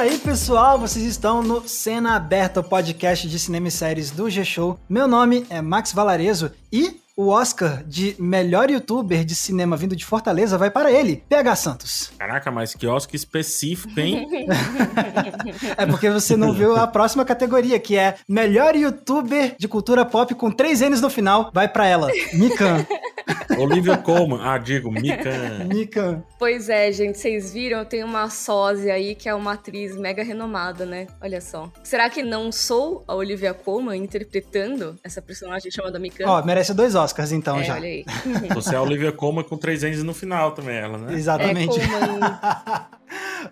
E aí, pessoal, vocês estão no Cena Aberta, o podcast de cinema e séries do G-Show. Meu nome é Max Valarezo e o Oscar de melhor youtuber de cinema vindo de Fortaleza vai para ele, PH Santos. Caraca, mas que Oscar específico, hein? é porque você não viu a próxima categoria, que é melhor youtuber de cultura pop com três N's no final. Vai para ela, Mikan. Olivia Colman. Ah, digo, Mikan. Mikan. Pois é, gente, vocês viram? Tem uma sósia aí que é uma atriz mega renomada, né? Olha só. Será que não sou a Olivia Colman interpretando essa personagem chamada Mikan? Ó, merece dois Oscars. Oscars, então, é, já. Olha aí. Você é a Olivia Colman com três N's no final também, ela, né? Exatamente. É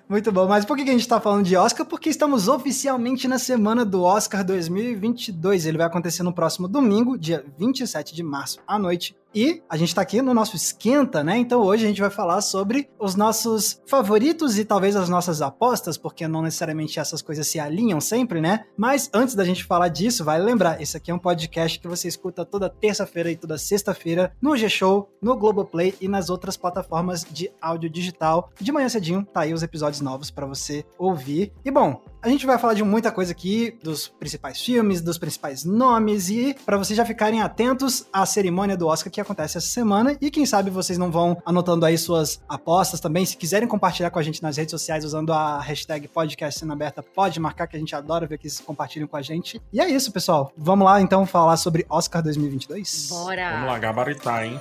Muito bom. Mas por que a gente está falando de Oscar? Porque estamos oficialmente na semana do Oscar 2022. Ele vai acontecer no próximo domingo, dia 27 de março, à noite. E a gente tá aqui no nosso esquenta, né? Então hoje a gente vai falar sobre os nossos favoritos e talvez as nossas apostas, porque não necessariamente essas coisas se alinham sempre, né? Mas antes da gente falar disso, vale lembrar, esse aqui é um podcast que você escuta toda terça-feira e toda sexta-feira no G-Show, no Globoplay e nas outras plataformas de áudio digital. De manhã cedinho, tá aí os episódios novos para você ouvir. E bom, a gente vai falar de muita coisa aqui, dos principais filmes, dos principais nomes e para vocês já ficarem atentos à cerimônia do Oscar que acontece essa semana e quem sabe vocês não vão anotando aí suas apostas também. Se quiserem compartilhar com a gente nas redes sociais usando a hashtag podcast cena aberta, pode marcar que a gente adora ver que vocês compartilham com a gente. E é isso, pessoal. Vamos lá então falar sobre Oscar 2022? Bora! Vamos lá, gabaritar, hein?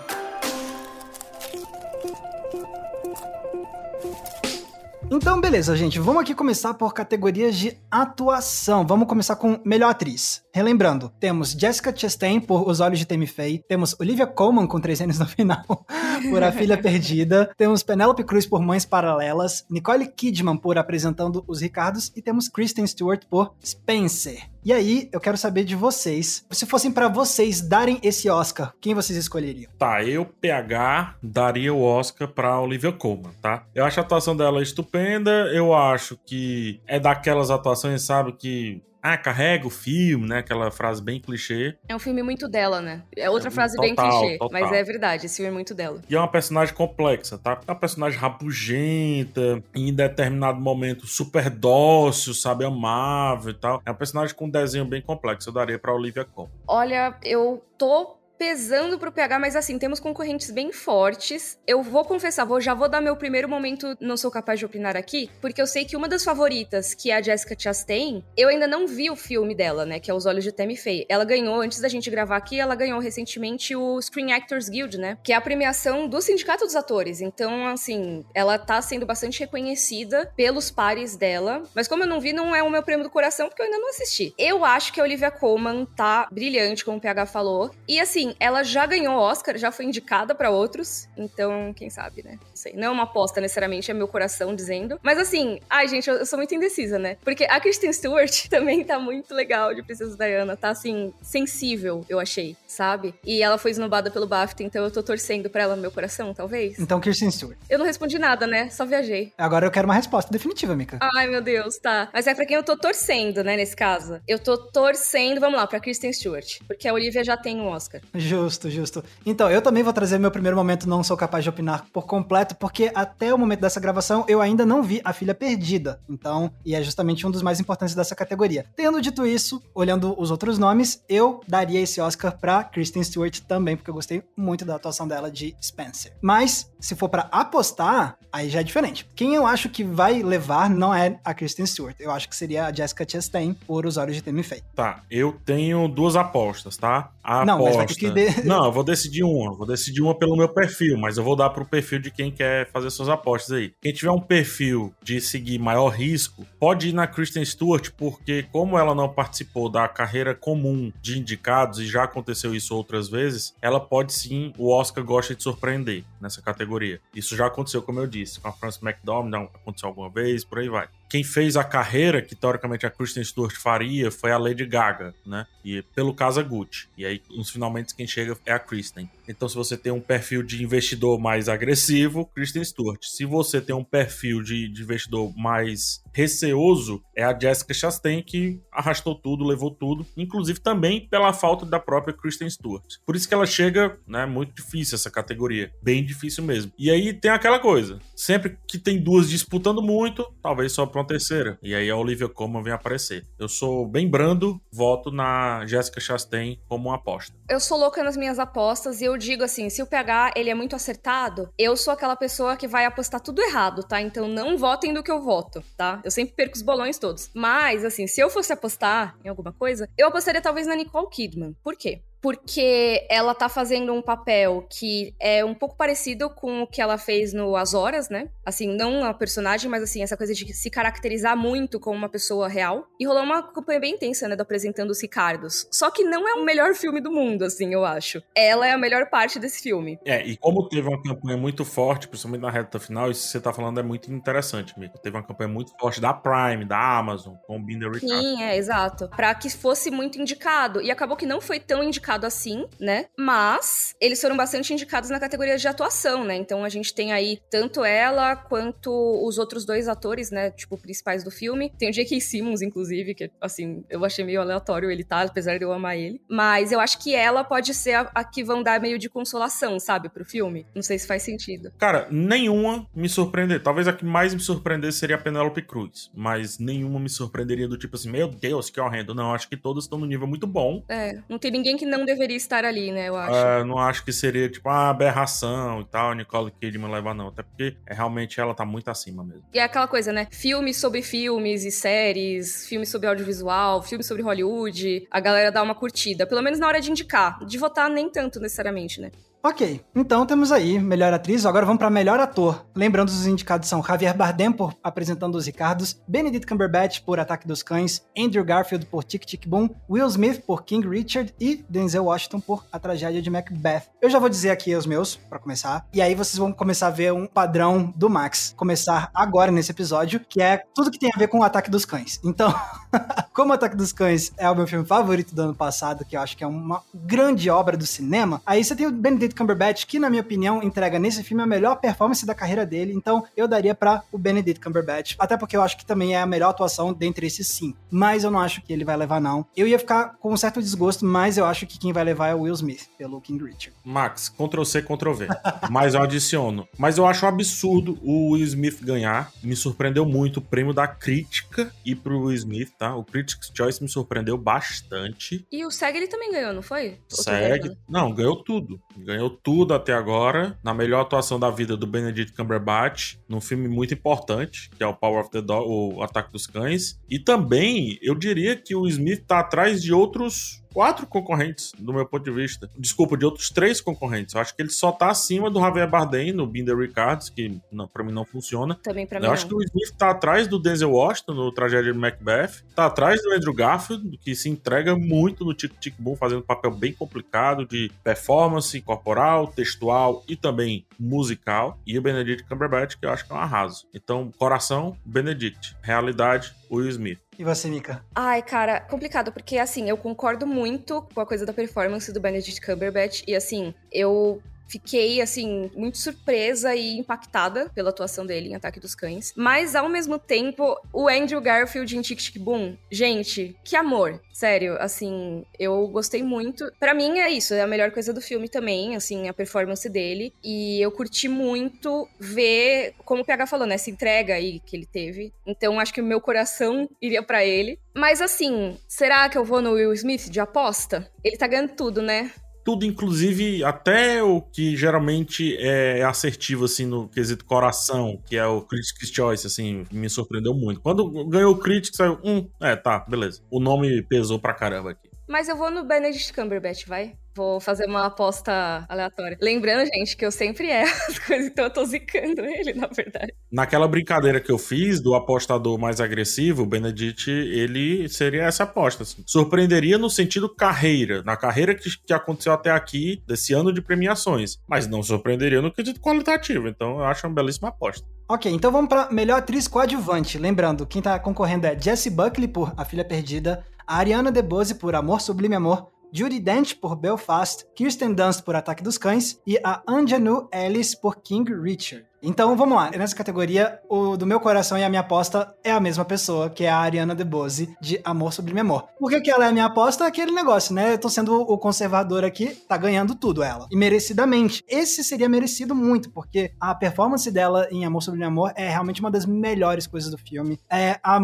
Então, beleza, gente. Vamos aqui começar por categorias de atuação. Vamos começar com melhor atriz. Relembrando, temos Jessica Chastain por Os Olhos de Tammy Faye, temos Olivia Colman com três anos no final por A Filha Perdida, temos Penelope Cruz por Mães Paralelas, Nicole Kidman por Apresentando os Ricardos e temos Kristen Stewart por Spencer. E aí, eu quero saber de vocês, se fossem para vocês darem esse Oscar, quem vocês escolheriam? Tá, eu, PH, daria o Oscar pra Olivia Colman, tá? Eu acho a atuação dela estupenda, eu acho que é daquelas atuações, sabe, que ah, carrega o filme, né? Aquela frase bem clichê. É um filme muito dela, né? É outra É, frase total, bem clichê, total. mas é verdade, esse filme é muito dela. E é uma personagem complexa, tá? É uma personagem rabugenta, em determinado momento super dócil, sabe, amável e tal. É uma personagem com um desenho bem complexo. Eu daria pra Olivia Colman. Olha, eu tô pesando pro PH, mas assim, temos concorrentes bem fortes. Eu vou confessar, vou, já vou dar meu primeiro momento, não sou capaz de opinar aqui, porque eu sei que uma das favoritas, que é a Jessica Chastain, eu ainda não vi o filme dela, né, que é Os Olhos de Tammy Faye. Ela ganhou, antes da gente gravar aqui, ela ganhou recentemente o Screen Actors Guild, né, que é a premiação do Sindicato dos Atores. Então, assim, ela tá sendo bastante reconhecida pelos pares dela, mas como eu não vi, não é o meu prêmio do coração, porque eu ainda não assisti. Eu acho que a Olivia Colman tá brilhante, como o PH falou, e assim, ela já ganhou Oscar, já foi indicada pra outros, então, quem sabe, né? Não sei. Não é uma aposta necessariamente, é meu coração dizendo. Mas assim, ai, gente, eu, eu sou muito indecisa, né? Porque a Kristen Stewart também tá muito legal de Princesa Diana, tá assim, sensível, eu achei, sabe? E ela foi esnobada pelo BAFTA, então eu tô torcendo pra ela no meu coração, talvez. Então, Kirsten Stewart. Eu não respondi nada, né? Só viajei. Agora eu quero uma resposta definitiva, Mika. Ai, meu Deus, tá. Mas é pra quem eu tô torcendo, né, nesse caso. Eu tô torcendo, vamos lá, pra Kristen Stewart. Porque a Olivia já tem um Oscar. Justo, justo. Então, eu também vou trazer meu primeiro momento, não sou capaz de opinar por completo, porque até o momento dessa gravação eu ainda não vi A Filha Perdida. Então, e é justamente um dos mais importantes dessa categoria. Tendo dito isso, olhando os outros nomes, eu daria esse Oscar pra Kristen Stewart também, porque eu gostei muito da atuação dela de Spencer. Mas, se for pra apostar, aí já é diferente. Quem eu acho que vai levar não é a Kristen Stewart. Eu acho que seria a Jessica Chastain por Os Olhos de Tammy Faye. Tá, eu tenho duas apostas, tá? A Não, mas aposta... vai ter que de- Não, eu vou decidir uma. Vou decidir uma pelo meu perfil, mas eu vou dar pro perfil de quem quer fazer suas apostas aí. Quem tiver um perfil de seguir maior risco, pode ir na Kristen Stewart, porque como ela não participou da carreira comum de indicados, e já aconteceu isso outras vezes, ela pode sim, o Oscar gosta de surpreender nessa categoria. Isso já aconteceu, como eu disse, com a Frances McDormand, aconteceu alguma vez, por aí vai quem fez a carreira que teoricamente a Kristen Stewart faria foi a Lady Gaga, né? E pelo caso a Gucci. E aí, nos finalmente, quem chega é a Kristen. Então, se você tem um perfil de investidor mais agressivo, Kristen Stewart. Se você tem um perfil de, de investidor mais receoso é a Jessica Chastain, que arrastou tudo, levou tudo, inclusive também pela falta da própria Kristen Stewart. Por isso que ela chega, né, muito difícil essa categoria, bem difícil mesmo. E aí tem aquela coisa, sempre que tem duas disputando muito, talvez só pra uma terceira. E aí a Olivia Colman vem aparecer. Eu sou bem brando, voto na Jessica Chastain como uma aposta. Eu sou louca nas minhas apostas e eu digo assim, se o PH ele é muito acertado, eu sou aquela pessoa que vai apostar tudo errado, tá? Então não votem do que eu voto, tá? Eu sempre perco os bolões todos. Mas, assim, se eu fosse apostar em alguma coisa, eu apostaria talvez na Nicole Kidman. Por quê? Porque ela tá fazendo um papel que é um pouco parecido com o que ela fez no As Horas, né? Assim, não a personagem, mas assim, essa coisa de se caracterizar muito como uma pessoa real. E rolou uma campanha bem intensa, né, do Apresentando os Ricardos. Só que não é o melhor filme do mundo, assim, eu acho. Ela é a melhor parte desse filme. É, e como teve uma campanha muito forte, principalmente na reta final, isso que você tá falando é muito interessante, Mico. Teve uma campanha muito forte da Prime, da Amazon, com o Binder Ricardo. Sim, é, exato. Pra que fosse muito indicado. E acabou que não foi tão indicado indicado assim, né? Mas eles foram bastante indicados na categoria de atuação, né? Então a gente tem aí tanto ela quanto os outros dois atores, né? Tipo, principais do filme. Tem o J.K. Simmons, inclusive, que, assim, eu achei meio aleatório ele tá, apesar de eu amar ele. Mas eu acho que ela pode ser a, a que vão dar meio de consolação, sabe, pro filme. Não sei se faz sentido. Cara, nenhuma me surpreender. Talvez a que mais me surpreendesse seria a Penélope Cruz. Mas nenhuma me surpreenderia do tipo assim, meu Deus, que horrendo. Não, acho que todas estão no nível muito bom. É, não tem ninguém que não deveria estar ali, né? Eu acho. Uh, não acho que seria, tipo, uma aberração e tal, Nicole Kidman levar, não. Até porque é, realmente ela tá muito acima mesmo. E é aquela coisa, né? Filmes sobre filmes e séries, filmes sobre audiovisual, filmes sobre Hollywood. A galera dá uma curtida. Pelo menos na hora de indicar. De votar, nem tanto necessariamente, né? Ok, então temos aí melhor atriz, agora vamos para melhor ator. Lembrando, os indicados são Javier Bardem por Apresentando os Ricardos, Benedict Cumberbatch por Ataque dos Cães, Andrew Garfield por Tic Tic Boom, Will Smith por King Richard e Denzel Washington por A Tragédia de Macbeth. Eu já vou dizer aqui os meus, para começar, e aí vocês vão começar a ver um padrão do Max começar agora nesse episódio, que é tudo que tem a ver com o Ataque dos Cães. Então, como Ataque dos Cães é o meu filme favorito do ano passado, que eu acho que é uma grande obra do cinema, aí você tem o Benedict Cumberbatch, que na minha opinião entrega nesse filme a melhor performance da carreira dele, então eu daria para o Benedict Cumberbatch, até porque eu acho que também é a melhor atuação dentre esses cinco. Mas eu não acho que ele vai levar não. Eu ia ficar com um certo desgosto, mas eu acho que quem vai levar é o Will Smith pelo King Richard. Max, Ctrl C, Ctrl V. mas eu adiciono. Mas eu acho um absurdo o Will Smith ganhar. Me surpreendeu muito o prêmio da crítica e pro Will Smith, tá? O Critics' Choice me surpreendeu bastante. E o SEG ele também ganhou, não foi? SEG? Não, ganhou tudo. Ganhou tudo até agora. Na melhor atuação da vida do Benedict Cumberbatch, num filme muito importante, que é o Power of the Dog, o Ataque dos Cães. E também, eu diria que o Smith tá atrás de outros quatro concorrentes, do meu ponto de vista. Desculpa, de outros três concorrentes. Eu acho que ele só tá acima do Javier Bardem no Binder Ricards, que não, pra mim não funciona. Também pra mim Eu não. acho que o Smith tá atrás do Denzel Washington no Tragédia de Macbeth. Tá atrás do Andrew Garfield, que se entrega muito no Tic Tic Boom, fazendo um papel bem complicado de performance corporal, textual e também musical. E o Benedict Cumberbatch, que eu acho que é um arraso. Então, coração, Benedict. Realidade, Will Smith. E você, Mika? Ai, cara, complicado, porque assim, eu concordo muito com a coisa da performance do Benedict Cumberbatch, e assim, eu fiquei, assim, muito surpresa e impactada pela atuação dele em Ataque dos Cães. Mas, ao mesmo tempo, o Andrew Garfield em Tic Tic Boom, gente, que amor. Sério, assim, eu gostei muito. Pra mim é isso, é a melhor coisa do filme também, assim, a performance dele. E eu curti muito ver, como o PH falou, né, essa entrega aí que ele teve. Então, acho que o meu coração iria pra ele. Mas, assim, será que eu vou no Will Smith de aposta? Ele tá ganhando tudo, né? Tudo, inclusive até o que geralmente é assertivo, assim, no quesito coração, que é o Critics' Choice, assim, me surpreendeu muito. Quando ganhou o Critics, saiu, hum, é, tá, beleza. O nome pesou pra caramba aqui. Mas eu vou no Benedict Cumberbatch, vai? Vou fazer uma aposta aleatória. Lembrando, gente, que eu sempre erro as coisas, então eu tô zicando ele, na verdade. Naquela brincadeira que eu fiz do apostador mais agressivo, o Benedict, ele seria essa aposta. Assim. Surpreenderia no sentido carreira, na carreira que, que aconteceu até aqui, desse ano de premiações. Mas não surpreenderia no quesito qualitativo. Então eu acho uma belíssima aposta. Ok, então vamos pra melhor atriz coadjuvante. Lembrando, quem tá concorrendo é Jessie Buckley por A Filha Perdida, a Ariana DeBose por Amor Sublime Amor, Judy Dent por Belfast, Kirsten Dunst por Ataque dos Cães e a Anjanu Ellis por King Richard. Então vamos lá, nessa categoria, o do meu coração e a minha aposta é a mesma pessoa, que é a Ariana DeBose, de Amor Sublime Amor. Por que, que ela é a minha aposta? Aquele negócio, né? Eu tô sendo o conservador aqui, tá ganhando tudo ela. E merecidamente. Esse seria merecido muito, porque a performance dela em Amor Sublime Amor é realmente uma das melhores coisas do filme. É, a,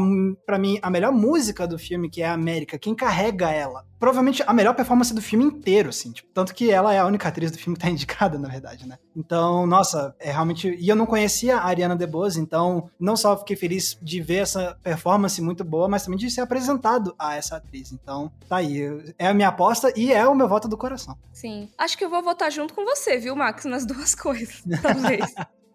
pra mim, a melhor música do filme, que é a América, quem carrega ela provavelmente a melhor performance do filme inteiro, assim. Tipo, tanto que ela é a única atriz do filme que tá indicada, na verdade, né? Então, nossa, é realmente. E eu não conhecia a Ariana DeBose, então não só fiquei feliz de ver essa performance muito boa, mas também de ser apresentado a essa atriz. Então, tá aí. É a minha aposta e é o meu voto do coração. Sim. Acho que eu vou votar junto com você, viu, Max, nas duas coisas, talvez.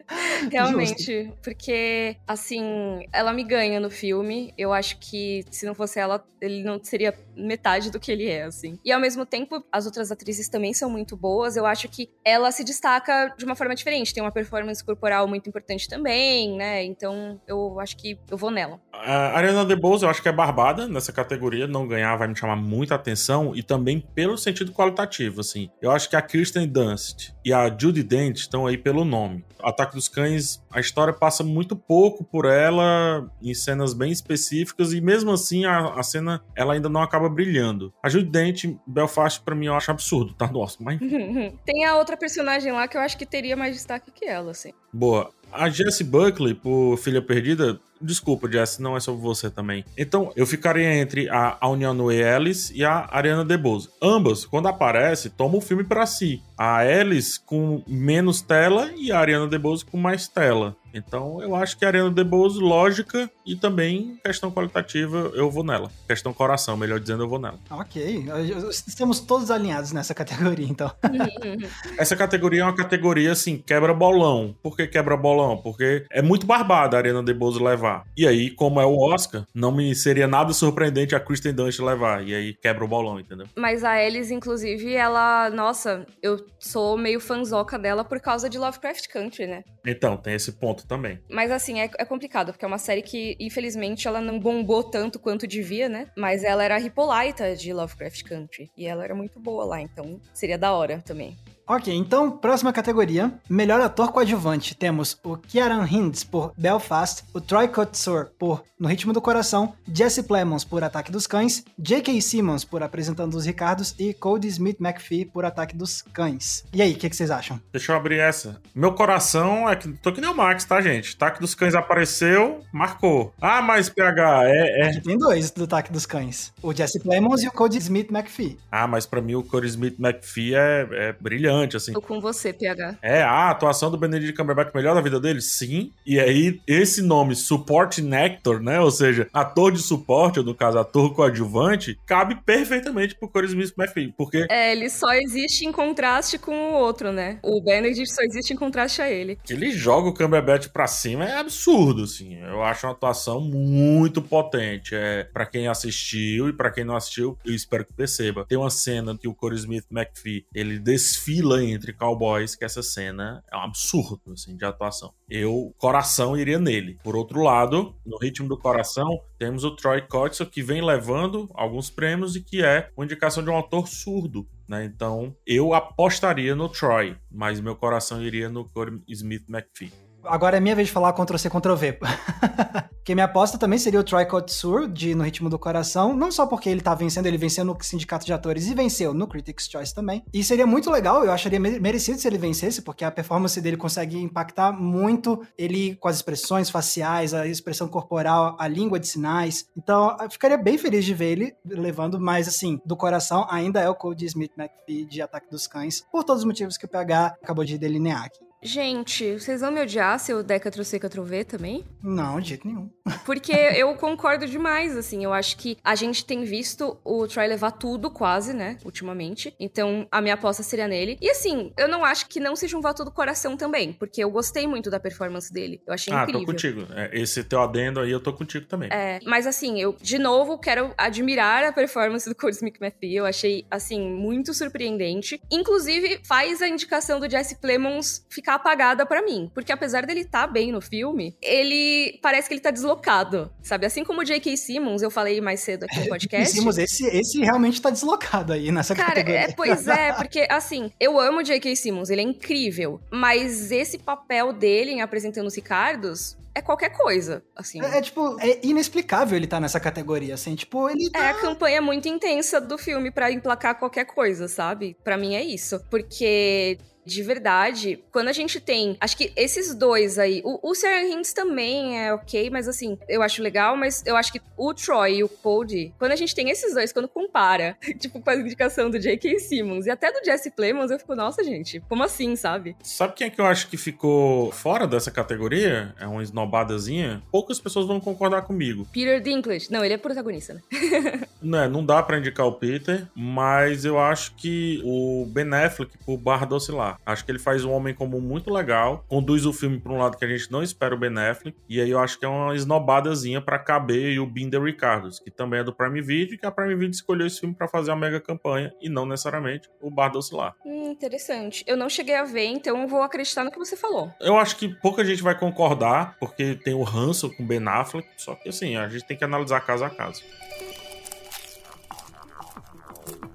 Realmente, Justo. porque assim, ela me ganha no filme. Eu acho que se não fosse ela, ele não seria metade do que ele é, assim. E ao mesmo tempo, as outras atrizes também são muito boas. Eu acho que ela se destaca de uma forma diferente. Tem uma performance corporal muito importante também, né? Então, eu acho que eu vou nela. A Ariana DeBose, eu acho que é barbada nessa categoria. Não ganhar vai me chamar muita atenção. E também pelo sentido qualitativo, assim. Eu acho que a Kristen Dunst e a Judy Dent estão aí pelo nome. Ataque dos Cães, a história passa muito pouco por ela em cenas bem específicas e mesmo assim a, a cena ela ainda não acaba brilhando. A Judy Dent, Belfast, para mim eu acho absurdo, tá? Nossa, mas... Tem a outra personagem lá que eu acho que teria mais destaque que ela, assim. Boa. A Jessie Buckley, por Filha Perdida, Desculpa, Jess, não é sobre você também. Então, eu ficaria entre a Auniano Ellis e a Ariana DeBose. Ambas, quando aparece, tomam o filme para si. A Ellis com menos tela e a Ariana DeBose com mais tela. Então, eu acho que a Ariana DeBose, lógica e também questão qualitativa, eu vou nela. Questão coração, melhor dizendo, eu vou nela. Ok. Estamos todos alinhados nessa categoria, então. Essa categoria é uma categoria, assim, quebra-bolão. Por que quebra-bolão? Porque é muito barbada a Ariana DeBose levar. E aí, como é o Oscar, não me seria nada surpreendente a Kristen Dunst levar. E aí, quebra o bolão, entendeu? Mas a Alice, inclusive, ela... Nossa, eu sou meio fanzoca dela por causa de Lovecraft Country, né? Então, tem esse ponto também. Mas assim, é, é, complicado, porque é uma série que, infelizmente, ela não bombou tanto quanto devia, né? Mas ela era a Hippolyta de Lovecraft Country. E ela era muito boa lá, então seria da hora também. Ok, então, próxima categoria. Melhor ator coadjuvante. Temos o Kieran Hinds por Belfast, o Troy Kotsur por No Ritmo do Coração, Jesse Plemons por Ataque dos Cães, J.K. Simmons por Apresentando os Ricardos e Cody Smith McPhee por Ataque dos Cães. E aí, o que, que, vocês acham? Deixa eu abrir essa. Meu coração é que... Tô que nem o Max, tá, gente? Ataque dos Cães apareceu, marcou. Ah, mas PH, é... é... Aqui tem dois do Ataque dos Cães. O Jesse Plemons e o Cody Smith McPhee. Ah, mas para mim o Cody Smith McPhee é, é brilhante brilhante, assim. Tô com você, PH. É, a atuação do Benedict Cumberbatch melhor da vida dele? Sim. E aí, esse nome, Support Nectar, né? Ou seja, ator de suporte, ou no caso, ator coadjuvante, cabe perfeitamente pro Corey Smith McPhee, porque... É, ele só existe em contraste com o outro, né? O Benedict só existe em contraste a ele. Que ele joga o Cumberbatch pra cima é absurdo, assim. Eu acho uma atuação muito potente. É, para quem assistiu e para quem não assistiu, eu espero que perceba. Tem uma cena que o Corey Smith McPhee, ele desfila entre cowboys, que essa cena é um absurdo, assim, de atuação. Eu, coração, iria nele. Por outro lado, no ritmo do coração, temos o Troy Kotsur, que vem levando alguns prêmios e que é uma indicação de um ator surdo. Né? Então, eu apostaria no Troy, mas meu coração iria no Corey Smith McPhee. Agora é minha vez de falar Ctrl-C, Ctrl-V. porque minha aposta também seria o Troy Kotsur, de No Ritmo do Coração. Não só porque ele tá vencendo, ele venceu no Sindicato de Atores e venceu no Critics' Choice também. E seria muito legal, eu acharia merecido se ele vencesse, porque a performance dele consegue impactar muito ele com as expressões faciais, a expressão corporal, a língua de sinais. Então, eu ficaria bem feliz de ver ele levando, mas assim, do coração ainda é o Cody Smith McPhee de Ataque dos Cães, por todos os motivos que o PH acabou de delinear aqui. Gente, vocês vão me odiar se eu der Ctrl-C, Ctrl-V também? Não, de jeito nenhum. Porque eu concordo demais, assim. Eu acho que a gente tem visto o Troy levar tudo, quase, né? Ultimamente. Então, a minha aposta seria nele. E assim, eu não acho que não seja um voto do coração também. Porque eu gostei muito da performance dele. Eu achei ah, incrível. Ah, tô contigo. É, esse teu adendo aí, eu tô contigo também. É, mas assim, eu, de novo, quero admirar a performance do Smith McPhee. Eu achei, assim, muito surpreendente. Inclusive, faz a indicação do Jesse Plemons ficar ficar apagada para mim. Porque apesar dele estar tá bem no filme, ele parece que ele tá deslocado, sabe? Assim como o J.K. Simmons, eu falei mais cedo aqui no podcast. Simmons, esse, esse realmente tá deslocado aí nessa Cara, categoria. É, pois é, porque assim, eu amo o J.K. Simmons, ele é incrível. Mas esse papel dele em apresentando os Ricardos é qualquer coisa, assim. É, é, tipo, é inexplicável ele tá nessa categoria, assim, tipo, ele tá... É a campanha muito intensa do filme para emplacar qualquer coisa, sabe? Para mim é isso. Porque de verdade, quando a gente tem. Acho que esses dois aí. O, o Sarah Hinds também é ok, mas assim, eu acho legal, mas eu acho que o Troy e o Cody, quando a gente tem esses dois, quando compara, tipo, com a indicação do J.K. Simmons e até do Jesse Plemons, eu fico, nossa, gente, como assim, sabe? Sabe quem é que eu acho que ficou fora dessa categoria? É uma esnobadazinha. Poucas pessoas vão concordar comigo. Peter Dinklage. Não, ele é protagonista, né? não, é, não dá para indicar o Peter, mas eu acho que o Ben Affleck, por Barra do Oscilar. Acho que ele faz um homem comum muito legal, conduz o filme para um lado que a gente não espera o Ben Affleck, e aí eu acho que é uma esnobadazinha para caber e o Binder Ricardos, que também é do Prime Video, que a Prime Video escolheu esse filme para fazer uma mega campanha e não necessariamente o Bar do Oscilar. Hum, interessante. Eu não cheguei a ver, então vou acreditar no que você falou. Eu acho que pouca gente vai concordar, porque tem o Hanson com Ben Affleck, só que assim, a gente tem que analisar caso a caso.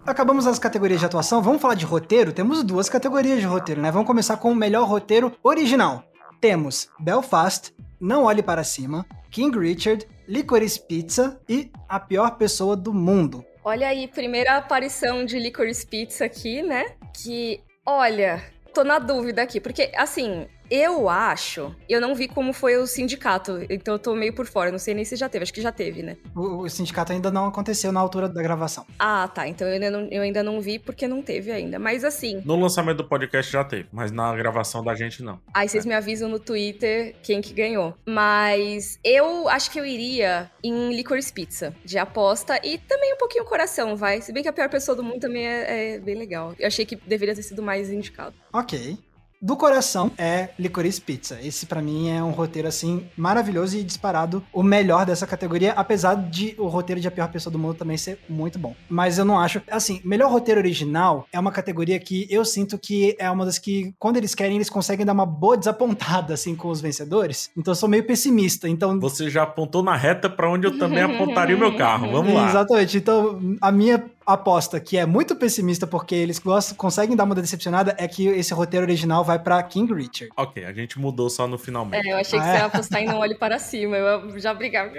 Acabamos as categorias de atuação, vamos falar de roteiro? Temos duas categorias de roteiro, né? Vamos começar com o melhor roteiro original. Temos Belfast, Não Olhe Para Cima, King Richard, Licorice Pizza e A Pior Pessoa do Mundo. Olha aí, primeira aparição de Licorice Pizza aqui, né? Que, olha, tô na dúvida aqui, porque, assim, eu acho. Eu não vi como foi o sindicato, então eu tô meio por fora. Não sei nem se já teve, acho que já teve, né? O, o sindicato ainda não aconteceu na altura da gravação. Ah, tá. Então eu ainda, não, eu ainda não vi porque não teve ainda. Mas assim. No lançamento do podcast já teve, mas na gravação da gente não. Aí vocês é. me avisam no Twitter quem que ganhou. Mas eu acho que eu iria em Licorice Pizza, de aposta. E também um pouquinho coração, vai. Se bem que a pior pessoa do mundo também é, é bem legal. Eu achei que deveria ter sido mais indicado. Ok do coração é Licorice Pizza. Esse para mim é um roteiro assim maravilhoso e disparado o melhor dessa categoria, apesar de o roteiro de A Pior Pessoa do Mundo também ser muito bom. Mas eu não acho, assim, melhor roteiro original é uma categoria que eu sinto que é uma das que quando eles querem eles conseguem dar uma boa desapontada assim com os vencedores. Então eu sou meio pessimista. Então você já apontou na reta para onde eu também apontaria o meu carro. Vamos lá. Exatamente. Então a minha aposta que é muito pessimista porque eles gostam, conseguem dar uma decepcionada é que esse roteiro original vai para King Richard. Ok, a gente mudou só no finalmente. É, eu achei que ah, você é? ia apostar em não olhe para cima. Eu já brigava.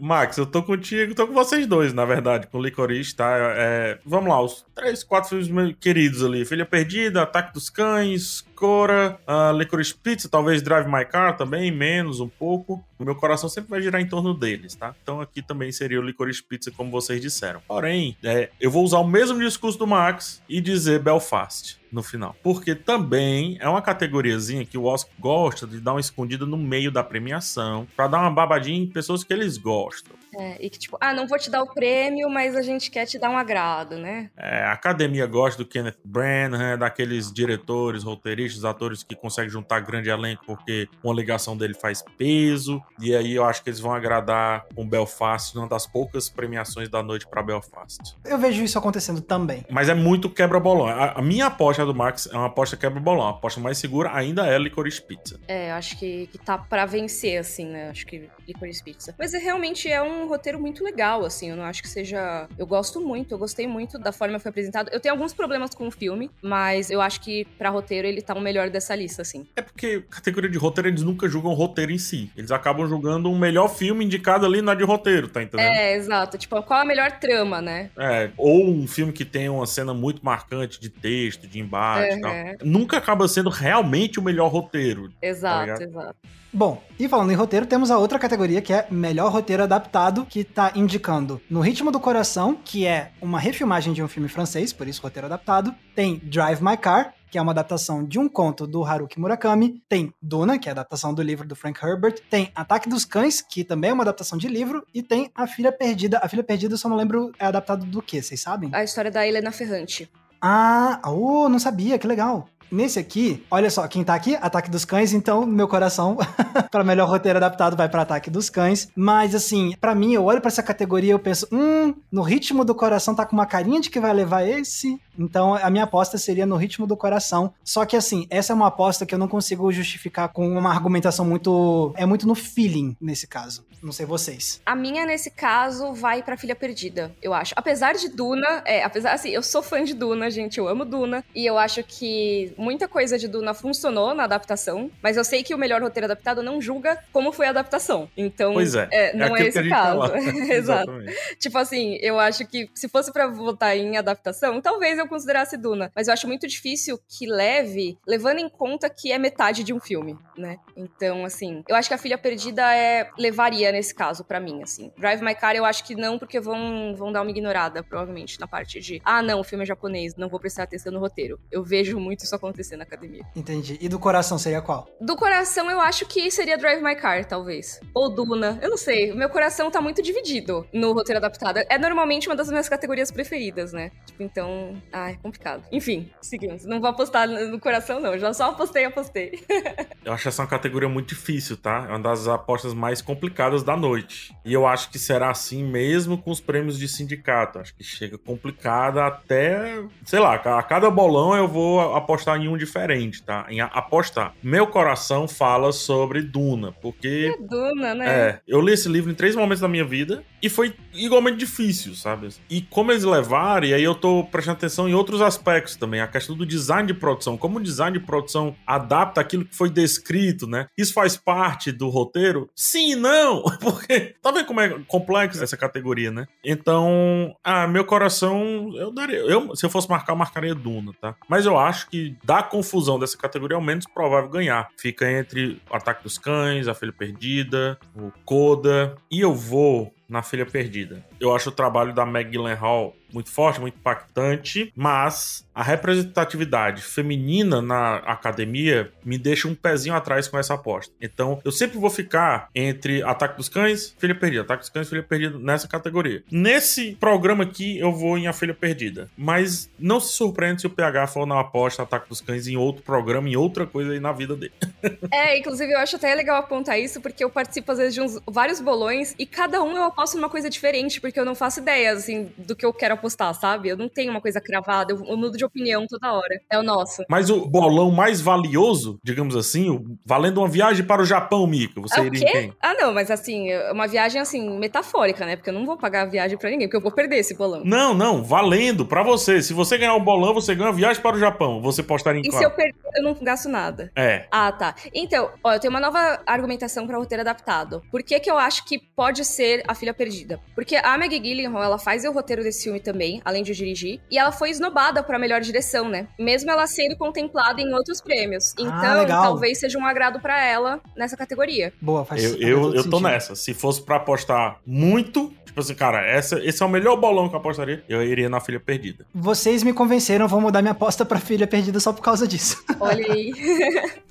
Max, eu tô contigo, tô com vocês dois, na verdade, com o Licorice, tá? É, vamos lá, os três, quatro filmes queridos ali. Filha Perdida, Ataque dos Cães, Cora, uh, Licorice Pizza, talvez Drive My Car também, menos um pouco. O meu coração sempre vai girar em torno deles, tá? Então aqui também seria o Licorice Pizza, como vocês disseram. Porém, é, eu vou usar o mesmo discurso do Max e dizer Belfast no final. Porque também é uma categoriazinha que o Oscar gosta de dar uma escondida no meio da premiação, para dar uma babadinha em pessoas que eles gostam. É, e que tipo, ah, não vou te dar o prêmio, mas a gente quer te dar um agrado, né? É, a academia gosta do Kenneth Branagh, né, daqueles diretores, roteiristas, atores que conseguem juntar grande elenco porque uma ligação dele faz peso. E aí eu acho que eles vão agradar com Belfast, uma das poucas premiações da noite para Belfast. Eu vejo isso acontecendo também. Mas é muito quebra-bolão. A, a, minha aposta do Max é uma aposta quebra-bolão. A aposta mais segura ainda é Licorice Pizza. É, eu acho que, que tá para vencer, assim, né? Acho que Licorice Pizza. Mas é, realmente é um roteiro muito legal, assim. Eu não acho que seja. Eu gosto muito, eu gostei muito da forma que foi apresentado. Eu tenho alguns problemas com o filme, mas eu acho que para roteiro ele tá o melhor dessa lista, assim. É porque categoria de roteiro eles nunca julgam o roteiro em si. Eles acabam julgando um melhor filme indicado ali na de roteiro, tá entendendo? É, exato. Tipo, qual a melhor trama, né? É, ou um filme que tem uma cena muito marcante de texto, de embate uhum. e tal. Nunca acaba sendo realmente o melhor roteiro. Tá exato, tá exato. Bom, e falando em roteiro, temos a outra categoria que é melhor roteiro adaptado, que tá indicando No Ritmo do Coração, que é uma refilmagem de um filme francês, por isso roteiro adaptado. Tem Drive My Car, que é uma adaptação de um conto do Haruki Murakami. Tem Duna, que é a adaptação do livro do Frank Herbert. Tem Ataque dos Cães, que também é uma adaptação de livro. E tem A Filha Perdida. A Filha Perdida, eu só não lembro, é adaptado do que, vocês sabem? A história da Helena Ferrante. Ah, oh, não sabia, que legal. Nesse aqui, olha só, quem tá aqui? Ataque dos Cães, então meu coração para melhor roteiro adaptado vai para Ataque dos Cães. Mas assim, para mim, eu olho para essa categoria e eu penso, hum, no ritmo do coração tá com uma carinha de que vai levar esse, Então a minha aposta seria no ritmo do coração. Só que assim, essa é uma aposta que eu não consigo justificar com uma argumentação muito. É muito no feeling nesse caso. Não sei vocês. A minha, nesse caso, vai pra Filha Perdida, eu acho. Apesar de Duna, é, apesar, assim, eu sou fã de Duna, gente, eu amo Duna. E eu acho que muita coisa de Duna funcionou na adaptação, mas eu sei que o melhor roteiro adaptado não julga como foi a adaptação. Então, pois é, é não é, é esse caso. Exato. Tipo assim, eu acho que se fosse para votar em adaptação, talvez eu considerasse Duna. Mas eu acho muito difícil que leve, levando em conta que é metade de um filme, né? Então, assim, eu acho que a Filha Perdida é levaria nesse caso, para mim, assim. Drive My Car eu acho que não, porque vão, vão dar uma ignorada, provavelmente, na parte de, ah, não, o filme é japonês, não vou prestar atenção no roteiro. Eu vejo muito isso acontecer na academia. Entendi. E do coração seria qual? Do coração eu acho que seria Drive My Car, talvez. Ou Duna, eu não sei. O meu coração tá muito dividido no roteiro adaptado. É normalmente uma das minhas categorias preferidas, né? Tipo, então, é complicado. Enfim, seguimos. Não vou apostar no coração, não. Já só apostei, apostei. eu acho essa uma categoria muito difícil, tá? É uma das apostas mais complicadas da noite. E eu acho que será assim mesmo com os prêmios de sindicato. Acho que chega complicada até, sei lá, a cada bolão eu vou apostar em um diferente, tá? Em apostar. Meu coração fala sobre Duna, porque. É Duna, né? É. Eu li esse livro em três momentos da minha vida e foi igualmente difícil, sabe? E como eles levaram, e aí eu tô prestando atenção em outros aspectos também. A questão do design de produção. Como o design de produção adapta aquilo que foi descrito, né? Isso faz parte do roteiro? Sim e não! Porque tá vendo como é complexo essa categoria, né? Então, ah, meu coração, eu daria. Eu, se eu fosse marcar, eu marcaria Duna, tá? Mas eu acho que da confusão dessa categoria é o menos provável ganhar. Fica entre o Ataque dos Cães, A Filha Perdida, o Coda. E eu vou na Filha Perdida. Eu acho o trabalho da Meg Gyllenhaal muito forte, muito impactante, mas a representatividade feminina na academia me deixa um pezinho atrás com essa aposta. Então, eu sempre vou ficar entre Ataque dos Cães, Filha Perdida, Ataque dos Cães, Filha Perdida nessa categoria. Nesse programa aqui, eu vou em A Filha Perdida, mas não se surpreende se o PH for na aposta Ataque dos Cães em outro programa, em outra coisa aí na vida dele. é, inclusive eu acho até legal apontar isso, porque eu participo às vezes de uns, vários bolões e cada um eu aposto numa coisa diferente, porque eu não faço ideia, assim, do que eu quero apostar, sabe? Eu não tenho uma coisa cravada, eu, eu mudo de opinião toda hora. É o nosso. Mas o bolão mais valioso, digamos assim, valendo uma viagem para o Japão, Mika, você é iria em quem? Ah, não, mas assim, uma viagem assim, metafórica, né? Porque eu não vou pagar a viagem para ninguém, porque eu vou perder esse bolão. Não, não, valendo para você. Se você ganhar o bolão, você ganha uma viagem para o Japão. Você postaria em E qual? se eu perder, eu não gasto nada. É. Ah, tá. Então, ó, eu tenho uma nova argumentação para roteiro adaptado. Por que que eu acho que pode ser A Filha Perdida? Porque a Maggie Gyllenhaal, ela faz o roteiro desse filme também, além de dirigir, e ela foi esnobada para melhor direção, né? Mesmo ela sendo contemplada em outros prêmios. Ah, Então, legal. talvez seja um agrado para ela nessa categoria. Boa, faz Eu, eu, eu tô nessa. Se fosse pra apostar muito, tipo assim, cara, essa, esse é o melhor bolão que eu apostaria, eu iria na Filha Perdida. Vocês me convenceram, vou mudar minha aposta pra Filha Perdida só por causa disso. Olha aí.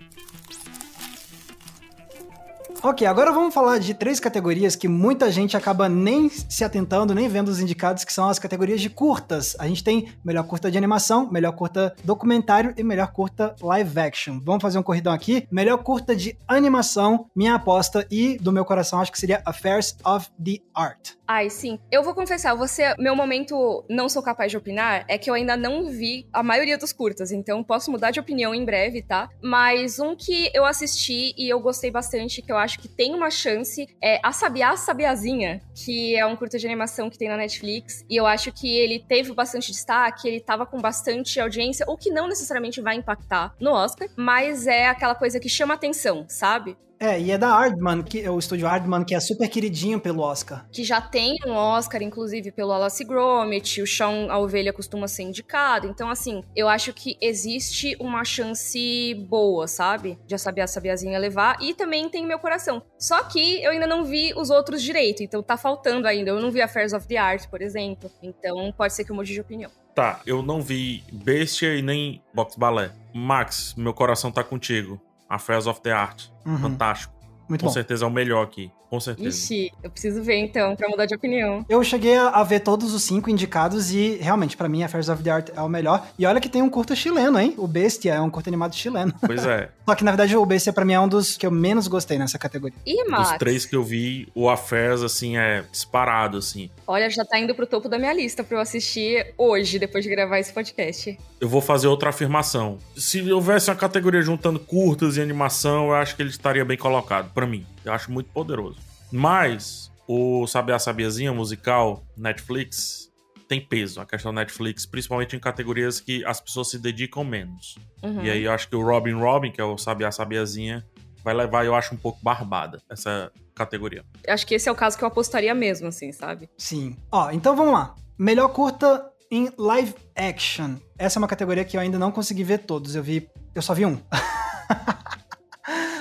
Ok, agora vamos falar de três categorias que muita gente acaba nem se atentando, nem vendo os indicados, que são as categorias de curtas. A gente tem melhor curta de animação, melhor curta documentário e melhor curta live action. Vamos fazer um corridão aqui. Melhor curta de animação, minha aposta e do meu coração acho que seria Affairs of the Art. Ai, sim. Eu vou confessar, você, meu momento não sou capaz de opinar é que eu ainda não vi a maioria dos curtas, então posso mudar de opinião em breve, tá? Mas um que eu assisti e eu gostei bastante, que eu acho que tem uma chance, é A Sabiá Sabiazinha, que é um curta de animação que tem na Netflix, e eu acho que ele teve bastante destaque, ele tava com bastante audiência, o que não necessariamente vai impactar no Oscar, mas é aquela coisa que chama atenção, sabe? É, e é da Aardman, que é o estúdio Aardman, que é super queridinho pelo Oscar. que já tem um Oscar, inclusive, pelo Wallace Gromit, o Sean a Ovelha costuma ser indicado. Então, assim, eu acho que existe uma chance boa, sabe? De a Sabia Sabiazinha levar. E também tem meu coração. Só que eu ainda não vi os outros direito, então tá faltando ainda. Eu não vi Affairs of the Art, por exemplo. Então, pode ser que eu mude de opinião. Tá, eu não vi Bestia e nem Box Ballet. Max, meu coração tá contigo. Affairs of the Art. Uhum. Fantástico. Muito Com bom. certeza é o melhor aqui. Com certeza. Ixi, eu preciso ver então, pra mudar de opinião. Eu cheguei a, ver todos os cinco indicados e realmente, pra mim, Affairs of the Art é o melhor. E olha que tem um curta chileno, hein? O Bestia é um curta animado chileno. Pois é. Só que, na verdade, o Bestia pra mim é um dos que eu menos gostei nessa categoria. Ih, Max. Dos três que eu vi, o Affairs, assim, é disparado, assim. Olha, já tá indo pro topo da minha lista pra eu assistir hoje, depois de gravar esse podcast. Eu vou fazer outra afirmação. Se houvesse uma categoria juntando curtas e animação, eu acho que ele estaria bem colocado, pra mim. Eu acho muito poderoso. Mas o Sabiá Sabiazinha musical, Netflix, tem peso. A questão Netflix, principalmente em categorias que as pessoas se dedicam menos. Uhum. E aí eu acho que o Robin Robin, que é o Sabiá Sabiazinha, vai levar, eu acho, um pouco barbada essa categoria. Acho que esse é o caso que eu apostaria mesmo, assim, sabe? Sim. Ó, então vamos lá. Melhor curta em live action. Essa é uma categoria que eu ainda não consegui ver todos. Eu vi. Eu só vi um.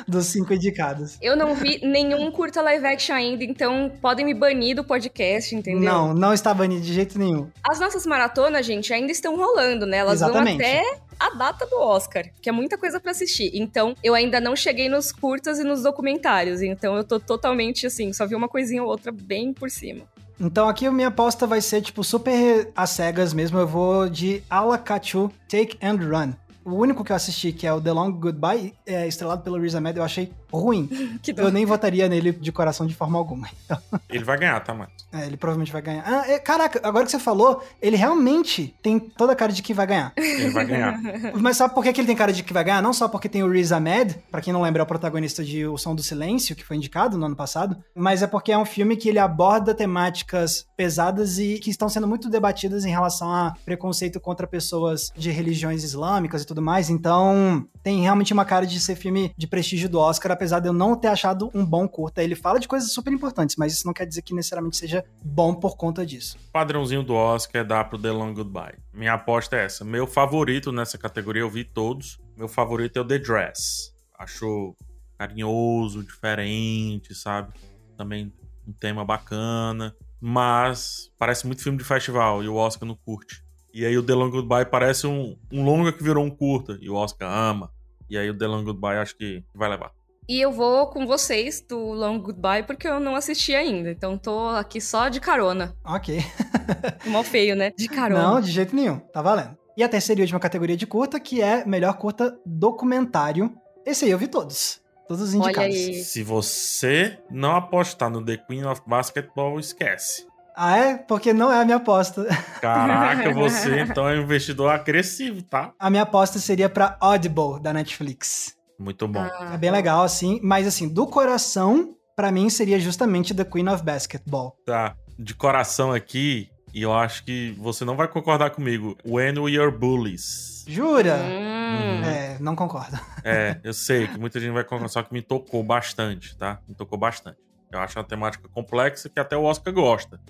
Dos cinco indicados. Eu não vi nenhum curta live action ainda, então podem me banir do podcast, entendeu? Não, não está banido de jeito nenhum. As nossas maratonas, gente, ainda estão rolando, né? Elas Exatamente. vão até a data do Oscar, que é muita coisa pra assistir. Então, eu ainda não cheguei nos curtas e nos documentários, então eu tô totalmente assim, só vi uma coisinha ou outra bem por cima. Então aqui a minha aposta vai ser, tipo, super às cegas mesmo. Eu vou de Alakachu Take and Run. O único que eu assisti, que é o The Long Goodbye, é estrelado pelo Riz Ahmed, eu achei ruim. Que Eu nem votaria nele de coração de forma alguma. Ele vai ganhar, tá, mano? É, ele provavelmente vai ganhar. Ah, é, caraca, agora que você falou, ele realmente tem toda a cara de que vai ganhar. Ele vai ganhar. Mas sabe por que, que ele tem cara de que vai ganhar? Não só porque tem o Riz Ahmed, pra quem não lembra, é o protagonista de O Som do Silêncio, que foi indicado no ano passado, mas é porque é um filme que ele aborda temáticas pesadas e que estão sendo muito debatidas em relação a preconceito contra pessoas de religiões islâmicas e tudo mais. Então, tem realmente uma cara de ser filme de prestígio do Oscar, apesar de eu não ter achado um bom curta. Ele fala de coisas super importantes, mas isso não quer dizer que necessariamente seja bom por conta disso. padrãozinho do Oscar é dar pro The Long Goodbye. Minha aposta é essa. Meu favorito nessa categoria, eu vi todos. Meu favorito é o The Dress. Acho carinhoso, diferente, sabe? Também um tema bacana. Mas parece muito filme de festival e o Oscar não curte. E aí o The Long Goodbye parece um, um longa que virou um curta e o Oscar ama. E aí o The Long Goodbye acho que vai levar. E eu vou com vocês do Long Goodbye porque eu não assisti ainda. Então tô aqui só de carona. Ok. Mó feio, né? De carona. Não, de jeito nenhum. Tá valendo. E a terceira e última categoria de curta, que é melhor curta documentário. Esse aí eu vi todos. Todos os Olha indicados. aí. Se você não apostar no The Queen of Basketball, esquece. Ah, é? Porque não é a minha aposta. Caraca, você então é um investidor agressivo, tá? A minha aposta seria pra Audible, da Netflix. Muito bom. Ah, É bem legal, assim. Mas, assim, do coração, pra mim, seria justamente The Queen of Basketball. Tá. De coração aqui, e eu acho que você não vai concordar comigo. When We Are Bullies. Jura? Hum. É, não concordo. É, eu sei que muita gente vai concordar, só que me tocou bastante, tá? Me tocou bastante. Eu acho uma temática complexa que até o Oscar gosta.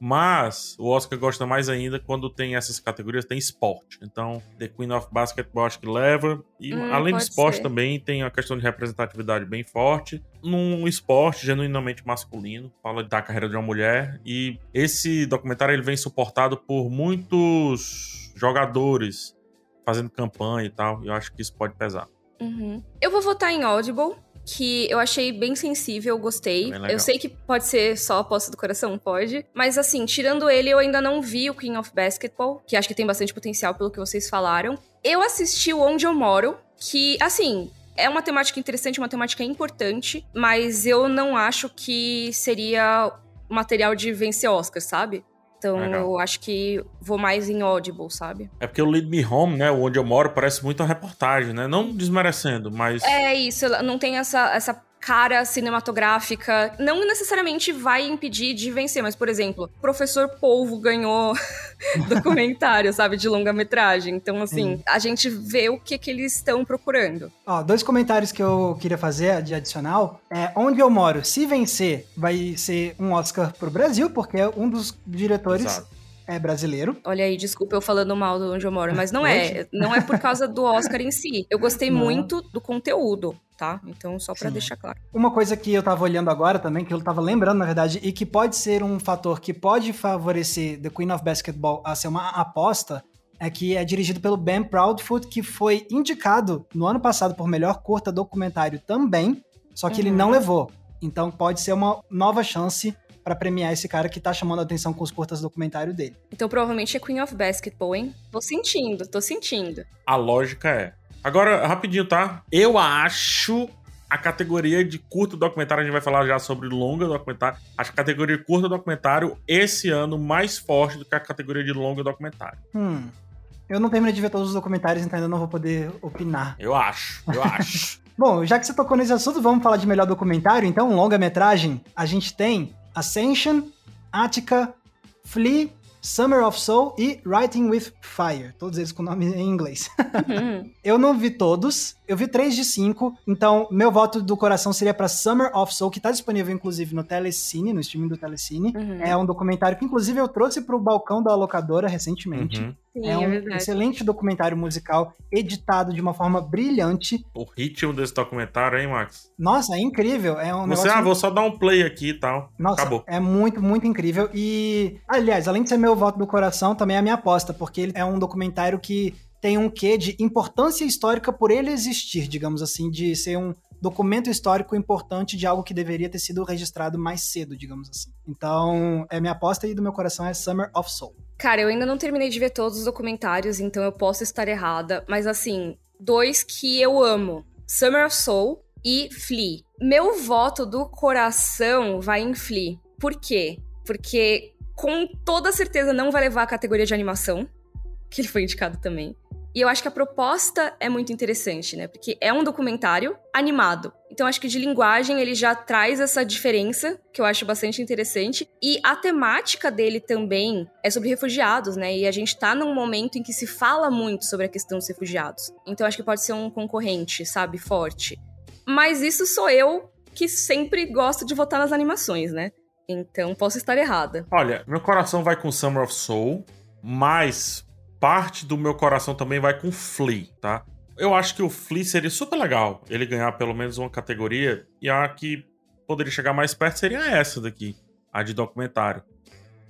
Mas o Oscar gosta mais ainda quando tem essas categorias, tem esporte. Então, The Queen of Basketball acho que leva. E Hum, além do esporte ser. também tem a questão de representatividade bem forte. Num esporte genuinamente masculino, fala da carreira de uma mulher. E esse documentário ele vem suportado por muitos jogadores fazendo campanha e tal. E eu acho que isso pode pesar. Uhum. Eu vou votar em Audible, que eu achei bem sensível, gostei. Eu sei que pode ser só a aposta do coração, pode. Mas assim, tirando ele, eu ainda não vi o Queen of Basketball, que acho que tem bastante potencial pelo que vocês falaram. Eu assisti o Onde Eu Moro, que, assim, é uma temática interessante, uma temática importante, mas eu não acho que seria material de vencer Oscar, sabe? Então Legal. eu acho que vou mais em Audible, sabe? É porque o Lead Me Home, né? Onde eu moro, parece muito uma reportagem, né? Não desmerecendo, mas. É isso, não tem essa, essa cara cinematográfica. Não necessariamente vai impedir de vencer, mas, por exemplo, Professor Polvo ganhou documentário, sabe, de longa-metragem. Então, assim, Sim. a gente vê o que, que eles estão procurando. Ó, dois comentários que eu queria fazer de adicional. É, onde eu moro, se vencer, vai ser um Oscar pro Brasil, porque um dos diretores Exato. É brasileiro. Olha aí, desculpa eu falando mal de onde eu moro, mas não é. Não é por causa do Oscar em si. Eu gostei Não. muito do conteúdo, tá? Então, só pra Sim. deixar claro. Uma coisa que eu tava olhando agora também, que eu tava lembrando, na verdade, e que pode ser um fator que pode favorecer The Queen of Basketball a ser uma aposta, é que é dirigido pelo Ben Proudfoot, que foi indicado no ano passado por melhor curta documentário também, só que ele Uhum. não levou. Então pode ser uma nova chance para premiar esse cara que tá chamando a atenção com os curtas documentário dele. Então provavelmente é Queen of Basketball, hein? Tô sentindo, tô sentindo. A lógica é. Agora, rapidinho, tá? Eu acho a categoria de curto documentário, a gente vai falar já sobre longa documentário. Acho a categoria de curto documentário esse ano mais forte do que a categoria de longa documentário. Hum. Eu não terminei de ver todos os documentários, então ainda não vou poder opinar. Eu acho, eu acho. Bom, já que você tocou nesse assunto, vamos falar de melhor documentário. Então, longa-metragem, a gente tem Ascension, Attica, Flea, Summer of Soul e Writing with Fire. Todos eles com nome em inglês. Uhum. eu não vi todos, eu vi 3 de 5, então meu voto do coração seria para Summer of Soul, que tá disponível inclusive no Telecine, no streaming do Telecine. Uhum. É um documentário que inclusive eu trouxe pro balcão da locadora recentemente. Uhum. Sim, é um é excelente documentário musical, editado de uma forma brilhante. O ritmo desse documentário, hein, Max? Nossa, é incrível. É um Você, ah, vou só dar um play aqui e tal. Nossa, Acabou. é muito, muito incrível. E, aliás, além de ser meu voto do coração, também é a minha aposta, porque ele é um documentário que tem um quê de importância histórica por ele existir, digamos assim, de ser um documento histórico importante de algo que deveria ter sido registrado mais cedo, digamos assim. Então, é minha aposta e do meu coração é Summer of Soul. Cara, eu ainda não terminei de ver todos os documentários, então eu posso estar errada, mas assim, dois que eu amo: Summer of Soul e Flea. Meu voto do coração vai em Flea. Por quê? Porque com toda certeza não vai levar a categoria de animação, que ele foi indicado também. E eu acho que a proposta é muito interessante, né? Porque é um documentário animado. Então acho que de linguagem ele já traz essa diferença, que eu acho bastante interessante. E a temática dele também é sobre refugiados, né? E a gente tá num momento em que se fala muito sobre a questão dos refugiados. Então acho que pode ser um concorrente, sabe, forte. Mas isso sou eu que sempre gosto de votar nas animações, né? Então posso estar errada. Olha, meu coração vai com Summer of Soul, mas parte do meu coração também vai com Flea, tá? Eu acho que o Flea seria super legal ele ganhar pelo menos uma categoria, e a que poderia chegar mais perto seria essa daqui, a de documentário.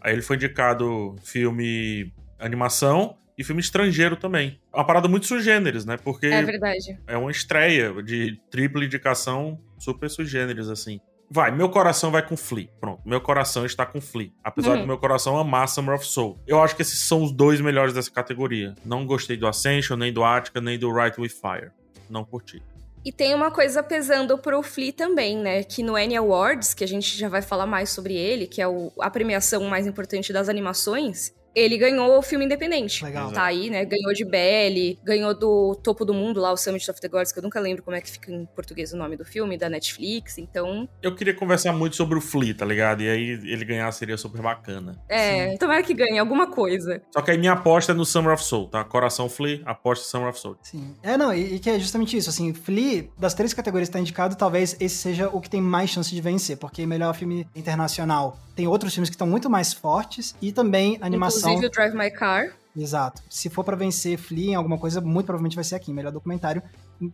Aí ele foi indicado filme animação e filme estrangeiro também. Uma parada muito sugêneres, né? Porque é verdade. É uma estreia de tripla indicação super sugêneres, assim. Vai, meu coração vai com Flea. Pronto, meu coração está com Flea. Apesar uhum. do meu coração amar Summer of Soul. Eu acho que esses são os dois melhores dessa categoria. Não gostei do Ascension, nem do Attica, nem do Right with Fire. Não curti. E tem uma coisa pesando pro Flea também, né? Que no Annie Awards, que a gente já vai falar mais sobre ele, que é o, a premiação mais importante das animações, ele ganhou o filme independente. Legal. Tá aí, né? Ganhou de BL, ganhou do Topo do Mundo lá, o Summit of the Gods, que eu nunca lembro como é que fica em português o nome do filme, da Netflix, então... Eu queria conversar muito sobre o Flea, tá ligado? E aí ele ganhar seria super bacana. É, Sim. tomara que ganhe alguma coisa. Só que aí minha aposta é no Summer of Soul, tá? Coração Flea, aposta Summer of Soul. Sim. É, não, e, e que é justamente isso, assim, Flea, das três categorias que tá indicado, talvez esse seja o que tem mais chance de vencer, porque melhor filme internacional tem outros filmes que estão muito mais fortes e também animação. Inclusive o Drive My Car. Exato. Se for para vencer Flea em alguma coisa, muito provavelmente vai ser aqui, melhor documentário.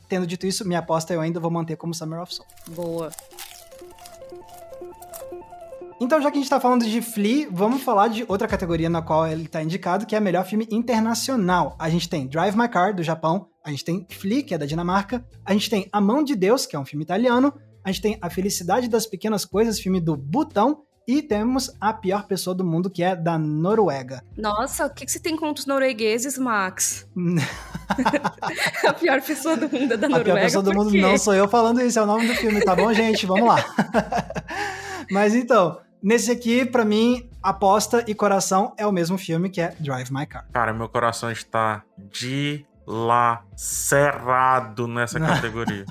Tendo dito isso, minha aposta eu ainda vou manter como Summer of Soul. Boa. Então, já que a gente tá falando de Flea, vamos falar de outra categoria na qual ele tá indicado, que é melhor filme internacional. A gente tem Drive My Car, do Japão, a gente tem Flea, que é da Dinamarca, a gente tem A Mão de Deus, que é um filme italiano, a gente tem A Felicidade das Pequenas Coisas, filme do Butão, e temos a pior pessoa do mundo, que é da Noruega. Nossa, o que, que você tem contra os noruegueses, Max? a pior pessoa do mundo é da Noruega. A pior pessoa do mundo não sou eu falando isso, é o nome do filme, tá bom, gente? Vamos lá. Mas então, nesse aqui, para mim, aposta e coração é o mesmo filme que é Drive My Car. Cara, meu coração está de lacerado nessa categoria.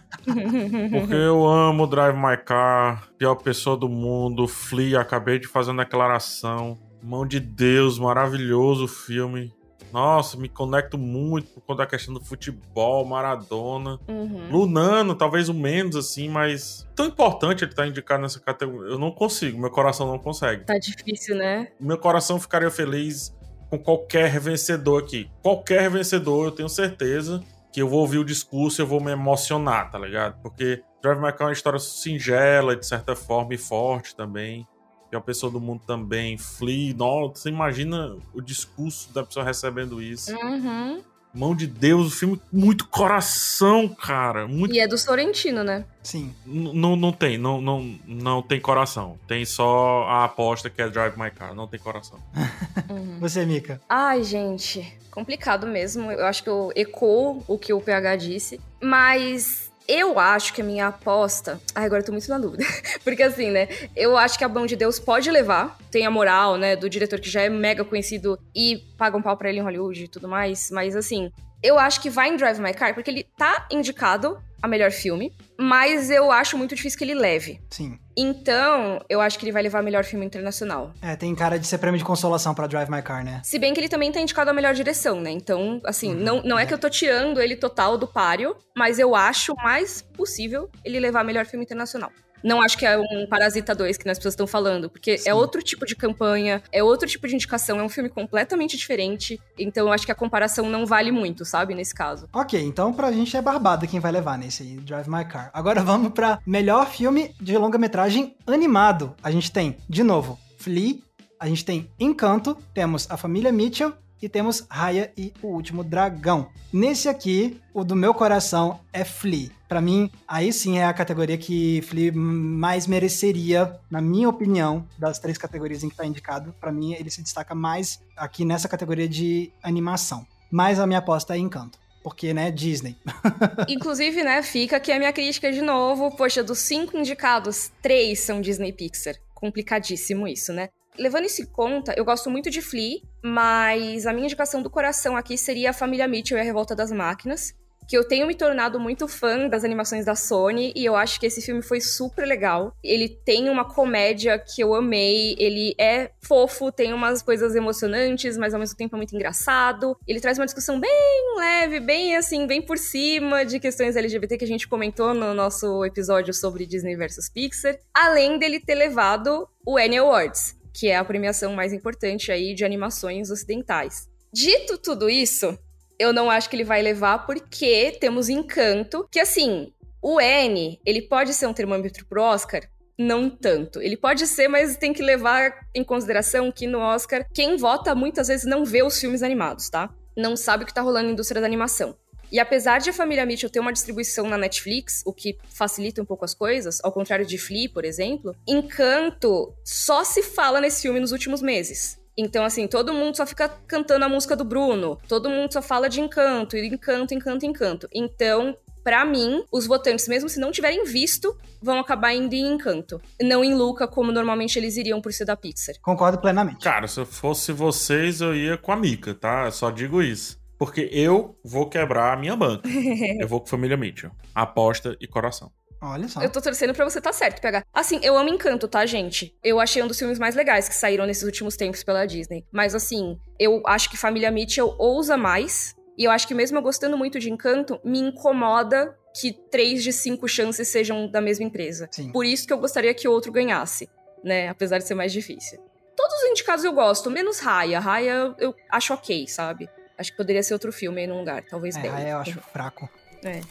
Porque eu amo Drive My Car, pior pessoa do mundo, Flea, acabei de fazer uma declaração. Mão de Deus, maravilhoso filme. Nossa, me conecto muito por conta da questão do futebol, Maradona. Uhum. Lunano, talvez o menos, assim, mas tão importante ele estar tá indicado nessa categoria. Eu não consigo, meu coração não consegue. Tá difícil, né? Meu coração ficaria feliz com qualquer vencedor aqui. Qualquer vencedor, eu tenho certeza que eu vou ouvir o discurso e eu vou me emocionar, tá ligado? Porque Drive My Car é uma história singela, de certa forma, e forte também. E a pessoa do mundo também, Flea, nossa, você imagina o discurso da pessoa recebendo isso. Uhum. Mão de Deus, o filme com muito coração, cara. Muito... E é do Sorrentino, né? Sim. N- Não, não tem, não, não, não tem coração. Tem só a aposta que é Drive My Car, não tem coração. Uhum. Você, Mika. Ai, gente, complicado mesmo. Eu acho que eu ecoo o que o PH disse. Mas eu acho que a minha aposta. Ai, agora eu tô muito na dúvida. Porque assim, né? Eu acho que a Mão de Deus pode levar. Tem a moral, né? Do diretor que já é mega conhecido e paga um pau pra ele em Hollywood e tudo mais. Mas assim, eu acho que vai em Drive My Car porque ele tá indicado a melhor filme. Mas eu acho muito difícil que ele leve. Sim. Então, eu acho que ele vai levar melhor filme internacional. É, tem cara de ser prêmio de consolação pra Drive My Car, né? Se bem que ele também tá indicado a melhor direção, né? Então, assim, não, não é que eu tô tirando ele total do páreo, mas eu acho mais possível ele levar melhor filme internacional. Não acho que é um Parasita 2 que as pessoas estão falando, porque Sim. é outro tipo de campanha, é outro tipo de indicação, é um filme completamente diferente. Então eu acho que a comparação não vale muito, sabe, nesse caso. Ok, então pra gente é barbada quem vai levar nesse aí, Drive My Car. Agora vamos pra melhor filme de longa-metragem animado. A gente tem, de novo, Flea, a gente tem Encanto, temos A Família Mitchell e temos Raya e o Último Dragão. Nesse aqui, o do meu coração é Flea. Pra mim, aí sim é a categoria que Flea mais mereceria, na minha opinião, das três categorias em que tá indicado. Pra mim, ele se destaca mais aqui nessa categoria de animação. Mas a minha aposta é Encanto. Porque, né, Disney. Inclusive, né, fica aqui a minha crítica de novo. Poxa, dos cinco indicados, três são Disney Pixar. Complicadíssimo isso, né? Levando isso em conta, eu gosto muito de Flea, mas a minha indicação do coração aqui seria a Família Mitchell e a Revolta das Máquinas, que eu tenho me tornado muito fã das animações da Sony e eu acho que esse filme foi super legal. Ele tem uma comédia que eu amei, ele é fofo, tem umas coisas emocionantes, mas ao mesmo tempo é muito engraçado. Ele traz uma discussão bem leve, bem assim, bem por cima de questões LGBT que a gente comentou no nosso episódio sobre Disney versus Pixar, além dele ter levado o Annie Awards, que é a premiação mais importante aí de animações ocidentais. Dito tudo isso, eu não acho que ele vai levar porque temos Encanto, que assim, o N, ele pode ser um termômetro pro Oscar? Não tanto. Ele pode ser, mas tem que levar em consideração que no Oscar, quem vota muitas vezes não vê os filmes animados, tá? Não sabe o que tá rolando na indústria da animação. E apesar de a família Mitchell ter uma distribuição na Netflix, o que facilita um pouco as coisas, ao contrário de Flea, por exemplo, Encanto só se fala nesse filme nos últimos meses. Então, assim, todo mundo só fica cantando a música do Bruno, todo mundo só fala de encanto, e encanto, encanto, encanto. Então, pra mim, os votantes, mesmo se não tiverem visto, vão acabar indo em encanto. Não em Luca, como normalmente eles iriam por ser da Pixar. Concordo plenamente. Cara, se eu fosse vocês, eu ia com a Mika, tá? Eu só digo isso. Porque eu vou quebrar a minha banca. eu vou com Família Mitchell. Aposta e coração. Olha só. Eu tô torcendo pra você tá certo, pegar. Assim, eu amo Encanto, tá, gente? Eu achei um dos filmes mais legais que saíram nesses últimos tempos pela Disney. Mas, assim, eu acho que Família Mitchell ousa mais. E eu acho que mesmo eu gostando muito de Encanto, me incomoda que três de cinco chances sejam da mesma empresa. Sim. Por isso que eu gostaria que o outro ganhasse, né? Apesar de ser mais difícil. Todos os indicados eu gosto, menos Raya. Raya eu acho ok, sabe? Acho que poderia ser outro filme aí num lugar, talvez É, bem. aí eu acho fraco. É.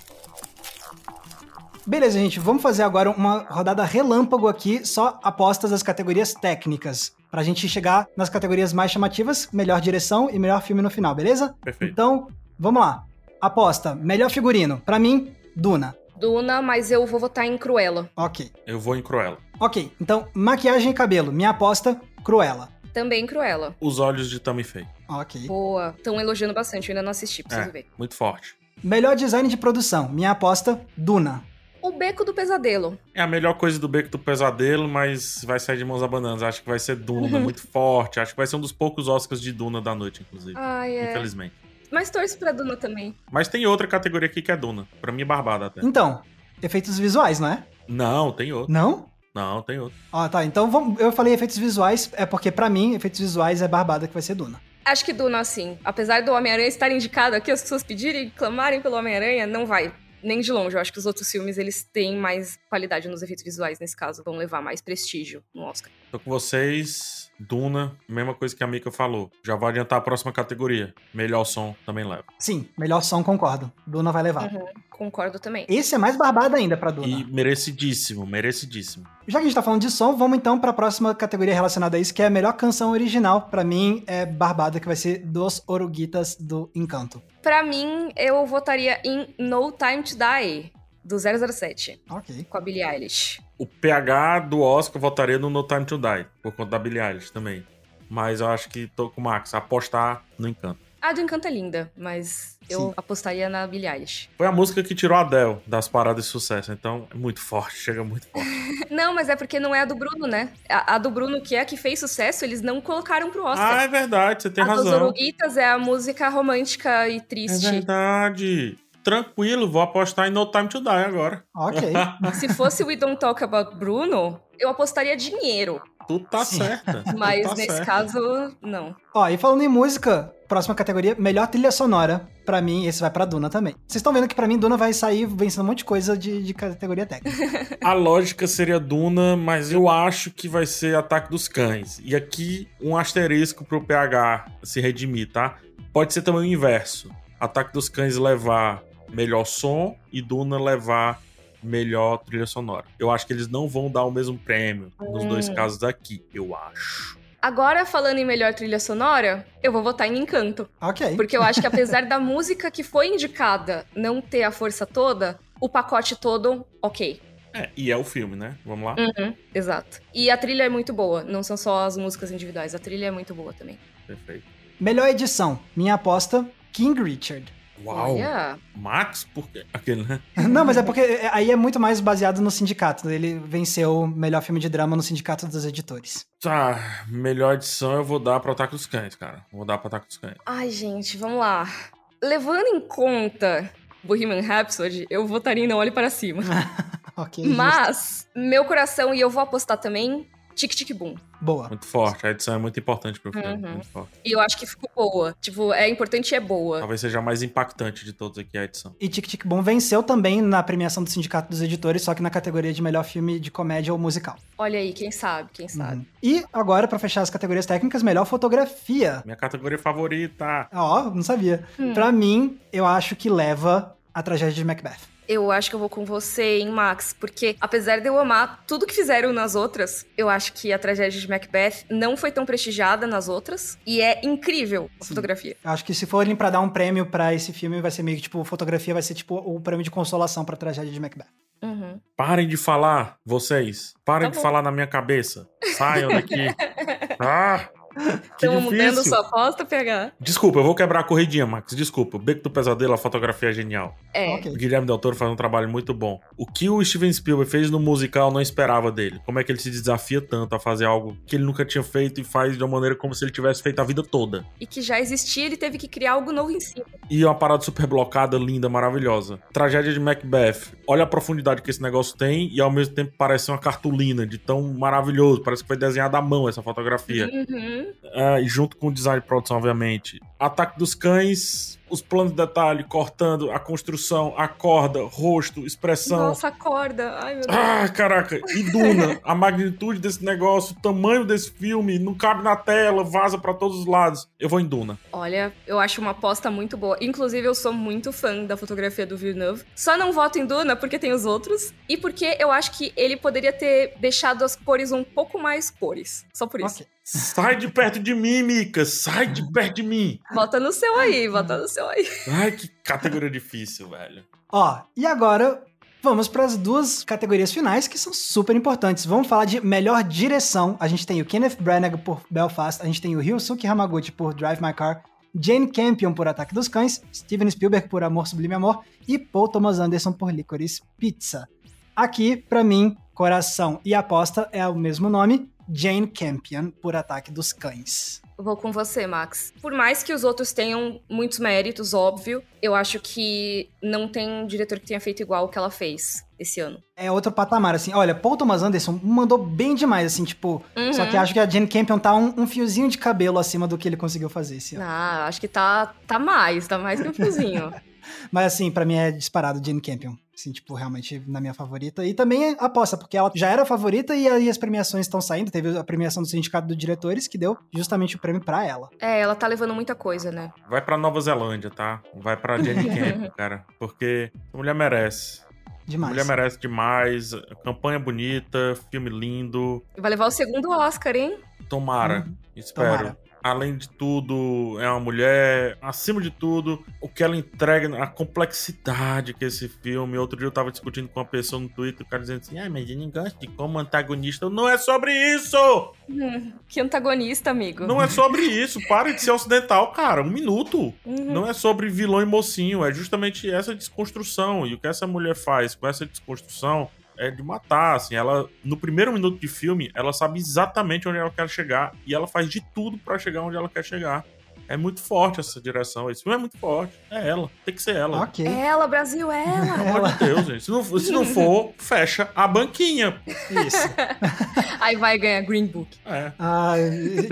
Beleza, gente, vamos fazer agora uma rodada relâmpago aqui, só apostas das categorias técnicas. Pra gente chegar nas categorias mais chamativas, melhor direção e melhor filme no final, beleza? Perfeito. Então, vamos lá. Aposta, melhor figurino. Pra mim, Duna. Duna, mas eu vou votar em Cruella. Ok. Eu vou em Cruella. Ok, então, maquiagem e cabelo. Minha aposta, Cruella. Também Cruella. Os olhos de Tammy Faye. Ok. Boa. Estão elogiando bastante, eu ainda não assisti, preciso É, ver. muito forte. Melhor design de produção. Minha aposta, Duna. O Beco do Pesadelo. É a melhor coisa do Beco do Pesadelo, mas vai sair de mãos abanando. Acho que vai ser Duna, muito forte. Acho que vai ser um dos poucos Oscars de Duna da noite, inclusive. Ai, é. Infelizmente. Mas torço pra Duna também. Mas tem outra categoria aqui que é Duna. Pra mim é barbada até. Então, efeitos visuais, não é? Não, tem outra. Não? Não, tem outra. Ó, tá. Então vamos, eu falei efeitos visuais, é porque pra mim, efeitos visuais é barbada que vai ser Duna. Acho que Duna, assim, apesar do Homem-Aranha estar indicado aqui, as pessoas pedirem, clamarem pelo Homem-Aranha, não vai. Nem de longe. Eu acho que os outros filmes, eles têm mais qualidade nos efeitos visuais nesse caso. Vão levar mais prestígio no Oscar. Tô com vocês. Duna, mesma coisa que a Mika falou. Já vou adiantar a próxima categoria. Melhor som também leva. Sim, melhor som, concordo. Duna vai levar. Uhum, concordo também. Esse é mais barbado ainda pra Duna. E merecidíssimo, merecidíssimo. Já que a gente tá falando de som, vamos então pra próxima categoria relacionada a isso, que é a melhor canção original. Pra mim, é Barbada, que vai ser Dos Oruguitas do Encanto. Pra mim, eu votaria em No Time to Die, do 007, Ok. com a Billie Eilish. O PH do Oscar votaria no No Time to Die, por conta da Billie Eilish também. Mas eu acho que tô com o Max, apostar no encanto. A do Encanto é linda, mas eu Sim. apostaria na Billie Eilish. Foi a música que tirou a Adele das paradas de sucesso, então é muito forte, chega muito forte. Não, mas é porque não é a do Bruno, né? A, a do Bruno, que é a que fez sucesso, eles não colocaram pro Oscar. ah, é verdade, você tem a dos razão. Oruguitas é a música romântica e É triste. verdade. Tranquilo, vou apostar em No Time to Die agora. Ok. Se fosse We Don't Talk About Bruno, eu apostaria dinheiro. Tu tá Sim. certa. tu Mas tá nesse certa. caso, não. Ó, e falando em música, próxima categoria, melhor trilha sonora. Pra mim, esse vai pra Duna também. Vocês estão vendo que pra mim, Duna vai sair vencendo um monte de coisa de, de categoria técnica. A lógica seria Duna, mas eu acho que vai ser Ataque dos Cães. E aqui, um asterisco pro PH se redimir, tá? Pode ser também o inverso. Ataque dos Cães levar melhor som e Duna levar melhor trilha sonora. Eu acho que eles não vão dar o mesmo prêmio nos dois Hum. casos aqui, eu acho. Agora, falando em melhor trilha sonora, eu vou votar em Encanto. ok. Porque eu acho que apesar da música que foi indicada não ter a força toda, o pacote todo, ok. É, e é o filme, né? Vamos lá? Uhum, exato. E a trilha é muito boa, não são só as músicas individuais, a trilha é muito boa também. Perfeito. Melhor edição. Minha aposta, King Richard. Uau! Olha, Max? Por quê? Aquele, né? Não, mas é porque aí é muito mais baseado no sindicato. Ele venceu o melhor filme de drama no sindicato dos editores. Tá, melhor edição eu vou dar pro Ataque dos Cães, cara. Vou dar pro Ataque dos Cães. ai gente, vamos lá. Levando em conta Bohemian Rhapsody, eu votaria em Não Olhe Para Cima. ok. justo. Mas, meu coração, e eu vou apostar também, Tic Tic Boom. Boa. Muito forte. A edição é muito importante pro filme. Uhum. Muito forte. E eu acho que ficou boa. Tipo, é importante e é boa. Talvez seja a mais impactante de todos aqui a edição. E Tic Tic Boom venceu também na premiação do Sindicato dos Editores, só que na categoria de melhor filme de comédia ou musical. Olha aí, quem sabe, quem sabe. Uhum. E agora, pra fechar as categorias técnicas, melhor fotografia. Minha categoria favorita. Ó, não sabia. Hum. Pra mim, eu acho que leva a tragédia de Macbeth. Eu acho que eu vou com você, hein, Max? Porque apesar de eu amar tudo que fizeram nas outras, eu acho que a tragédia de Macbeth não foi tão prestigiada nas outras. E é incrível a Sim. fotografia. Eu acho que se forem pra dar um prêmio pra esse filme, vai ser meio que, tipo, fotografia vai ser, tipo, o prêmio de consolação pra tragédia de Macbeth. Uhum. Parem de falar, vocês. Parem Tá de bom. falar na minha cabeça. Saiam daqui. ah! Estamos mudando sua aposta, PH? Desculpa, eu vou quebrar a corridinha, Max. Desculpa. O Beco do Pesadelo, a fotografia é genial. É. Ok. O Guilherme Del Toro faz um trabalho muito bom. O que o Steven Spielberg fez no musical eu não esperava dele. Como é que ele se desafia tanto a fazer algo que ele nunca tinha feito e faz de uma maneira como se ele tivesse feito a vida toda. E que já existia, ele teve que criar algo novo em cima. E uma parada super blocada, linda, maravilhosa. Tragédia de Macbeth. Olha a profundidade que esse negócio tem e ao mesmo tempo parece uma cartolina de tão maravilhoso. Parece que foi desenhada à mão essa fotografia. Uhum. E junto com o design de produção, obviamente. Ataque dos Cães, os planos de detalhe, cortando a construção, a corda, rosto, expressão. Nossa, acorda. Ai, meu Deus. Ah, caraca. E Duna, a magnitude desse negócio, o tamanho desse filme, não cabe na tela, vaza pra todos os lados. Eu vou em Duna. Olha, eu acho uma aposta muito boa. Inclusive, eu sou muito fã da fotografia do Villeneuve. Só não voto em Duna porque tem os outros. E porque eu acho que ele poderia ter deixado as cores um pouco mais cores. Só por isso. Ok. Sai de perto de mim, Mika. Sai de perto de mim. Vota no seu aí, vota no seu aí. Ai, que categoria difícil, velho. Ó, e agora vamos para as duas categorias finais que são super importantes. Vamos falar de melhor direção. A gente tem o Kenneth Branagh por Belfast, a gente tem o Ryosuke Hamaguchi por Drive My Car, Jane Campion por Ataque dos Cães, Steven Spielberg por Amor Sublime Amor e Paul Thomas Anderson por Licorice Pizza. Aqui, pra mim, coração e aposta é o mesmo nome, Jane Campion por Ataque dos Cães. Vou com você, Max. Por mais que os outros tenham muitos méritos, óbvio, eu acho que não tem um diretor que tenha feito igual o que ela fez. esse ano. É outro patamar, assim. Olha, Paul Thomas Anderson mandou bem demais, assim, tipo. Uhum. Só que acho que a Jane Campion tá um, um, fiozinho de cabelo acima do que ele conseguiu fazer esse ano. Ah, acho que tá, tá mais, tá mais que um fiozinho. Mas assim, para mim é disparado Jane Campion. Assim, tipo, realmente na minha favorita. E também é aposta, porque ela já era favorita e aí as premiações estão saindo. Teve a premiação do Sindicato dos Diretores, que deu justamente o prêmio pra ela. É, ela tá levando muita coisa, né? Vai pra Nova Zelândia, tá? Vai pra Jane Campion, cara. Porque a mulher merece. Demais. Mulher merece demais. Campanha bonita, filme lindo. Vai levar o segundo Oscar, hein? Tomara. Hum, espero. Tomara além de tudo, é uma mulher. Acima de tudo, o que ela entrega, a complexidade que esse filme. Outro dia eu tava discutindo com uma pessoa no Twitter, o cara dizendo assim: ah, mas eu não gosto de como antagonista. Não é sobre isso! Hum, que antagonista, amigo. Não é sobre isso. Para de ser ocidental, cara. Um minuto. Uhum. Não é sobre vilão e mocinho. É justamente essa desconstrução. E o que essa mulher faz com essa desconstrução é de matar, assim, ela no primeiro minuto de filme, ela sabe exatamente onde ela quer chegar e ela faz de tudo para chegar onde ela quer chegar. É muito forte essa direção. Esse filme é muito forte. É ela. Tem que ser ela. Okay. É ela, Brasil, é ela. Pelo amor de Deus, gente. Se não, se não for, fecha a banquinha. Isso. Aí vai ganhar Green Book. É. Ah,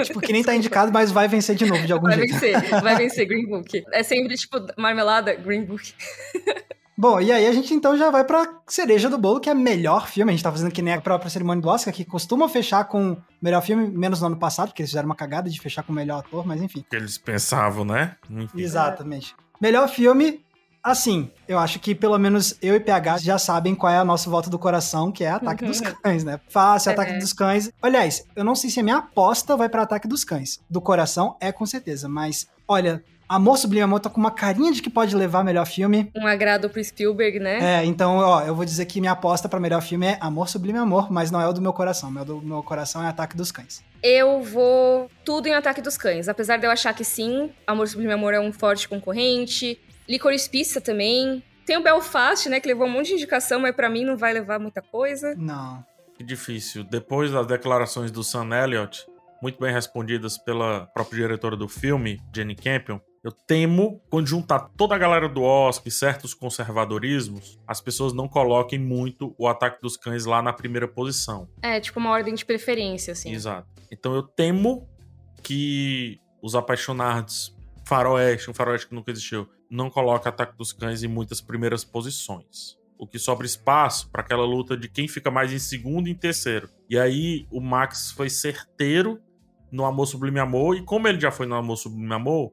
tipo, que nem tá indicado, mas vai vencer de novo, de algum vai jeito. Vai vencer. Vai vencer Green Book. É sempre, tipo, marmelada, Green Book. Bom, e aí a gente então já vai pra cereja do bolo, que é melhor filme. A gente tá fazendo que nem a própria cerimônia do Oscar, que costuma fechar com melhor filme, menos no ano passado, porque eles fizeram uma cagada de fechar com o melhor ator, mas enfim. Que eles pensavam, né? Enfim. Exatamente. Melhor filme, assim, eu acho que pelo menos eu e PH já sabem qual é a nossa volta do coração, que é Ataque uhum. dos Cães, né? Fácil, Ataque é. dos Cães. Aliás, eu não sei se a minha aposta vai para Ataque dos Cães. Do coração é com certeza, mas olha, Amor Sublime Amor tá com uma carinha de que pode levar melhor filme. Um agrado pro Spielberg, né? É, então, ó, eu vou dizer que minha aposta para melhor filme é Amor Sublime Amor, mas não é o do meu coração. O meu do meu coração é Ataque dos Cães. Eu vou tudo em Ataque dos Cães. Apesar de eu achar que sim, Amor Sublime Amor é um forte concorrente. Licorice Pizza também. Tem o Belfast, né, que levou um monte de indicação, mas para mim não vai levar muita coisa. Não. Que difícil. Depois das declarações do Sam Elliott, muito bem respondidas pela própria diretora do filme, Jenny Campion, eu temo, quando juntar toda a galera do Oscar e certos conservadorismos, as pessoas não coloquem muito o Ataque dos Cães lá na primeira posição. É, tipo uma ordem de preferência, assim. Exato. Então eu temo que os apaixonados faroeste, um faroeste que nunca existiu, não coloque Ataque dos Cães em muitas primeiras posições. O que sobra espaço para aquela luta de quem fica mais em segundo e em terceiro. E aí o Max foi certeiro no Amor Sublime Amor, e como ele já foi no Amor Sublime Amor,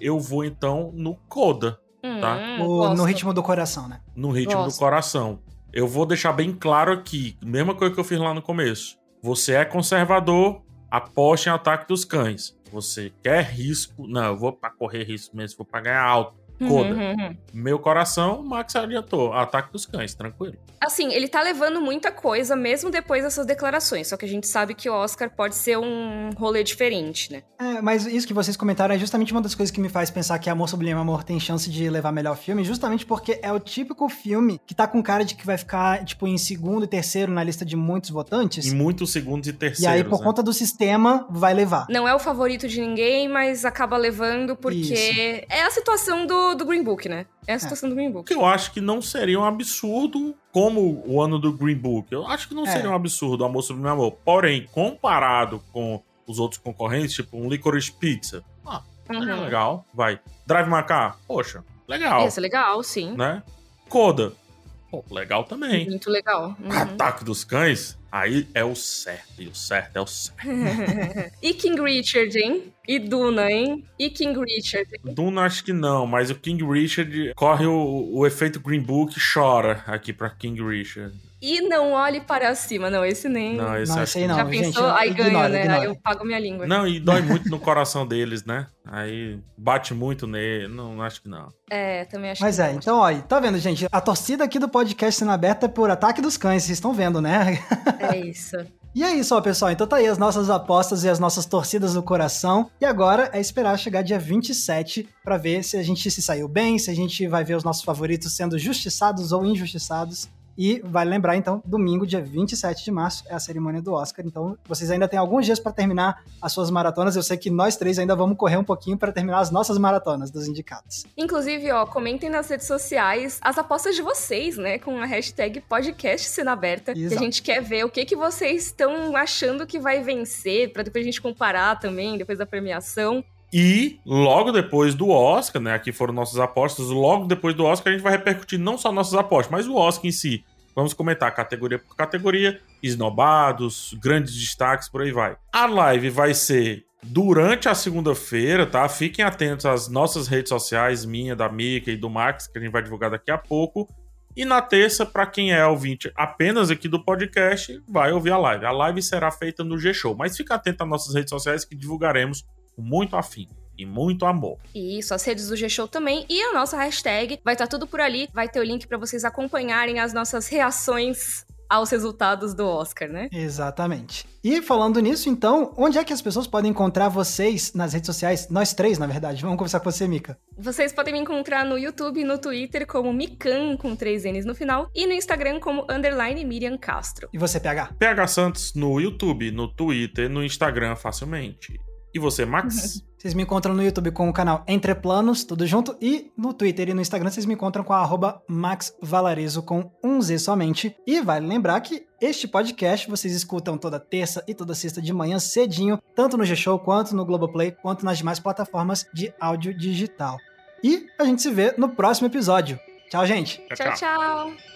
eu vou então no Coda, hum, tá? O, no ritmo do coração, né? No ritmo gosto. do coração. Eu vou deixar bem claro aqui, mesma coisa que eu fiz lá no começo. Você é conservador, aposte em ataque dos cães. Você quer risco? Não, eu vou para correr risco mesmo, vou para ganhar alto. Coda. Uhum, uhum. Meu coração, Max adiantou. Ataque dos cães, tranquilo. Assim, ele tá levando muita coisa, mesmo depois dessas declarações. Só que a gente sabe que o Oscar pode ser um rolê diferente, né? É, mas isso que vocês comentaram é justamente uma das coisas que me faz pensar que Amor Sublime Amor tem chance de levar melhor filme, justamente porque é o típico filme que tá com cara de que vai ficar, tipo, em segundo e terceiro na lista de muitos votantes. Em muitos segundos e terceiros. E aí, por né? conta do sistema, vai levar. Não é o favorito de ninguém, mas acaba levando porque isso. é a situação do do, Green Book, né? É a situação é. do Green Book. Eu acho que não seria um absurdo como o ano do Green Book. Eu acho que não é. seria um absurdo Amor sobre meu amor. Porém, comparado com os outros concorrentes, tipo um Licorice Pizza, ah, uhum. é legal, vai. Drive Macar, poxa, legal. É legal, sim. Né? Coda, pô, legal também. Muito legal. Uhum. Ataque dos Cães, Aí é o certo, e o certo é o certo. e King Richard, hein? E Duna, hein? E King Richard? Hein? Duna acho que não, mas o King Richard corre o, o efeito Green Book e chora aqui pra King Richard. E não olhe para cima. Não, esse nem. Não, esse não, acho aí não. Já pensou? Gente, aí ignora, ganha, né? Ignora. Aí eu pago minha língua. Não, e dói muito no coração deles, né? Aí bate muito nele. Não, acho que não. É, também acho Mas que é, não. então, olha, tá vendo, gente? A torcida aqui do podcast sendo aberta é por ataque dos cães, vocês estão vendo, né? É isso. E é isso, ó, pessoal. Então tá aí as nossas apostas e as nossas torcidas do coração. E agora é esperar chegar dia 27 para ver se a gente se saiu bem, se a gente vai ver os nossos favoritos sendo justiçados ou injustiçados. E vale lembrar, então, domingo, dia 27 de março, é a cerimônia do Oscar. Então, vocês ainda têm alguns dias para terminar as suas maratonas. Eu sei que nós três ainda vamos correr um pouquinho para terminar as nossas maratonas dos indicados. Inclusive, ó, comentem nas redes sociais as apostas de vocês, né? Com a hashtag podcast sendo aberta. Exato. Que a gente quer ver o que, que vocês estão achando que vai vencer, para depois a gente comparar também, depois da premiação. E logo depois do Oscar, né? Aqui foram nossas apostas. Logo depois do Oscar, a gente vai repercutir não só nossas apostas, mas o Oscar em si. Vamos comentar categoria por categoria, esnobados, grandes destaques, por aí vai. A live vai ser durante a segunda-feira, tá? Fiquem atentos às nossas redes sociais, minha, da Mika e do Max, que a gente vai divulgar daqui a pouco. E na terça, para quem é ouvinte apenas aqui do podcast, vai ouvir a live. A live será feita no G-Show, mas fica atento às nossas redes sociais que divulgaremos muito afim e muito amor. Isso, as redes do G-Show também e a nossa hashtag. Vai estar tá tudo por ali. Vai ter o link para vocês acompanharem as nossas reações aos resultados do Oscar, né? Exatamente. E falando nisso, então, onde é que as pessoas podem encontrar vocês nas redes sociais? Nós três, na verdade. Vamos conversar com você, Mika. Vocês podem me encontrar no YouTube e no Twitter como Mikan, com três N's no final, e no Instagram como underline Miriam Castro. E você, PH? PH Santos no YouTube, no Twitter, no Instagram facilmente. E você, Max? Vocês me encontram no YouTube com o canal Entre Planos, tudo junto, e no Twitter e no Instagram vocês me encontram com a MaxValarizo com um Z somente. E vale lembrar que este podcast vocês escutam toda terça e toda sexta de manhã cedinho, tanto no G-Show, quanto no Globoplay, quanto nas demais plataformas de áudio digital. E a gente se vê no próximo episódio. Tchau, gente. tchau. tchau. tchau.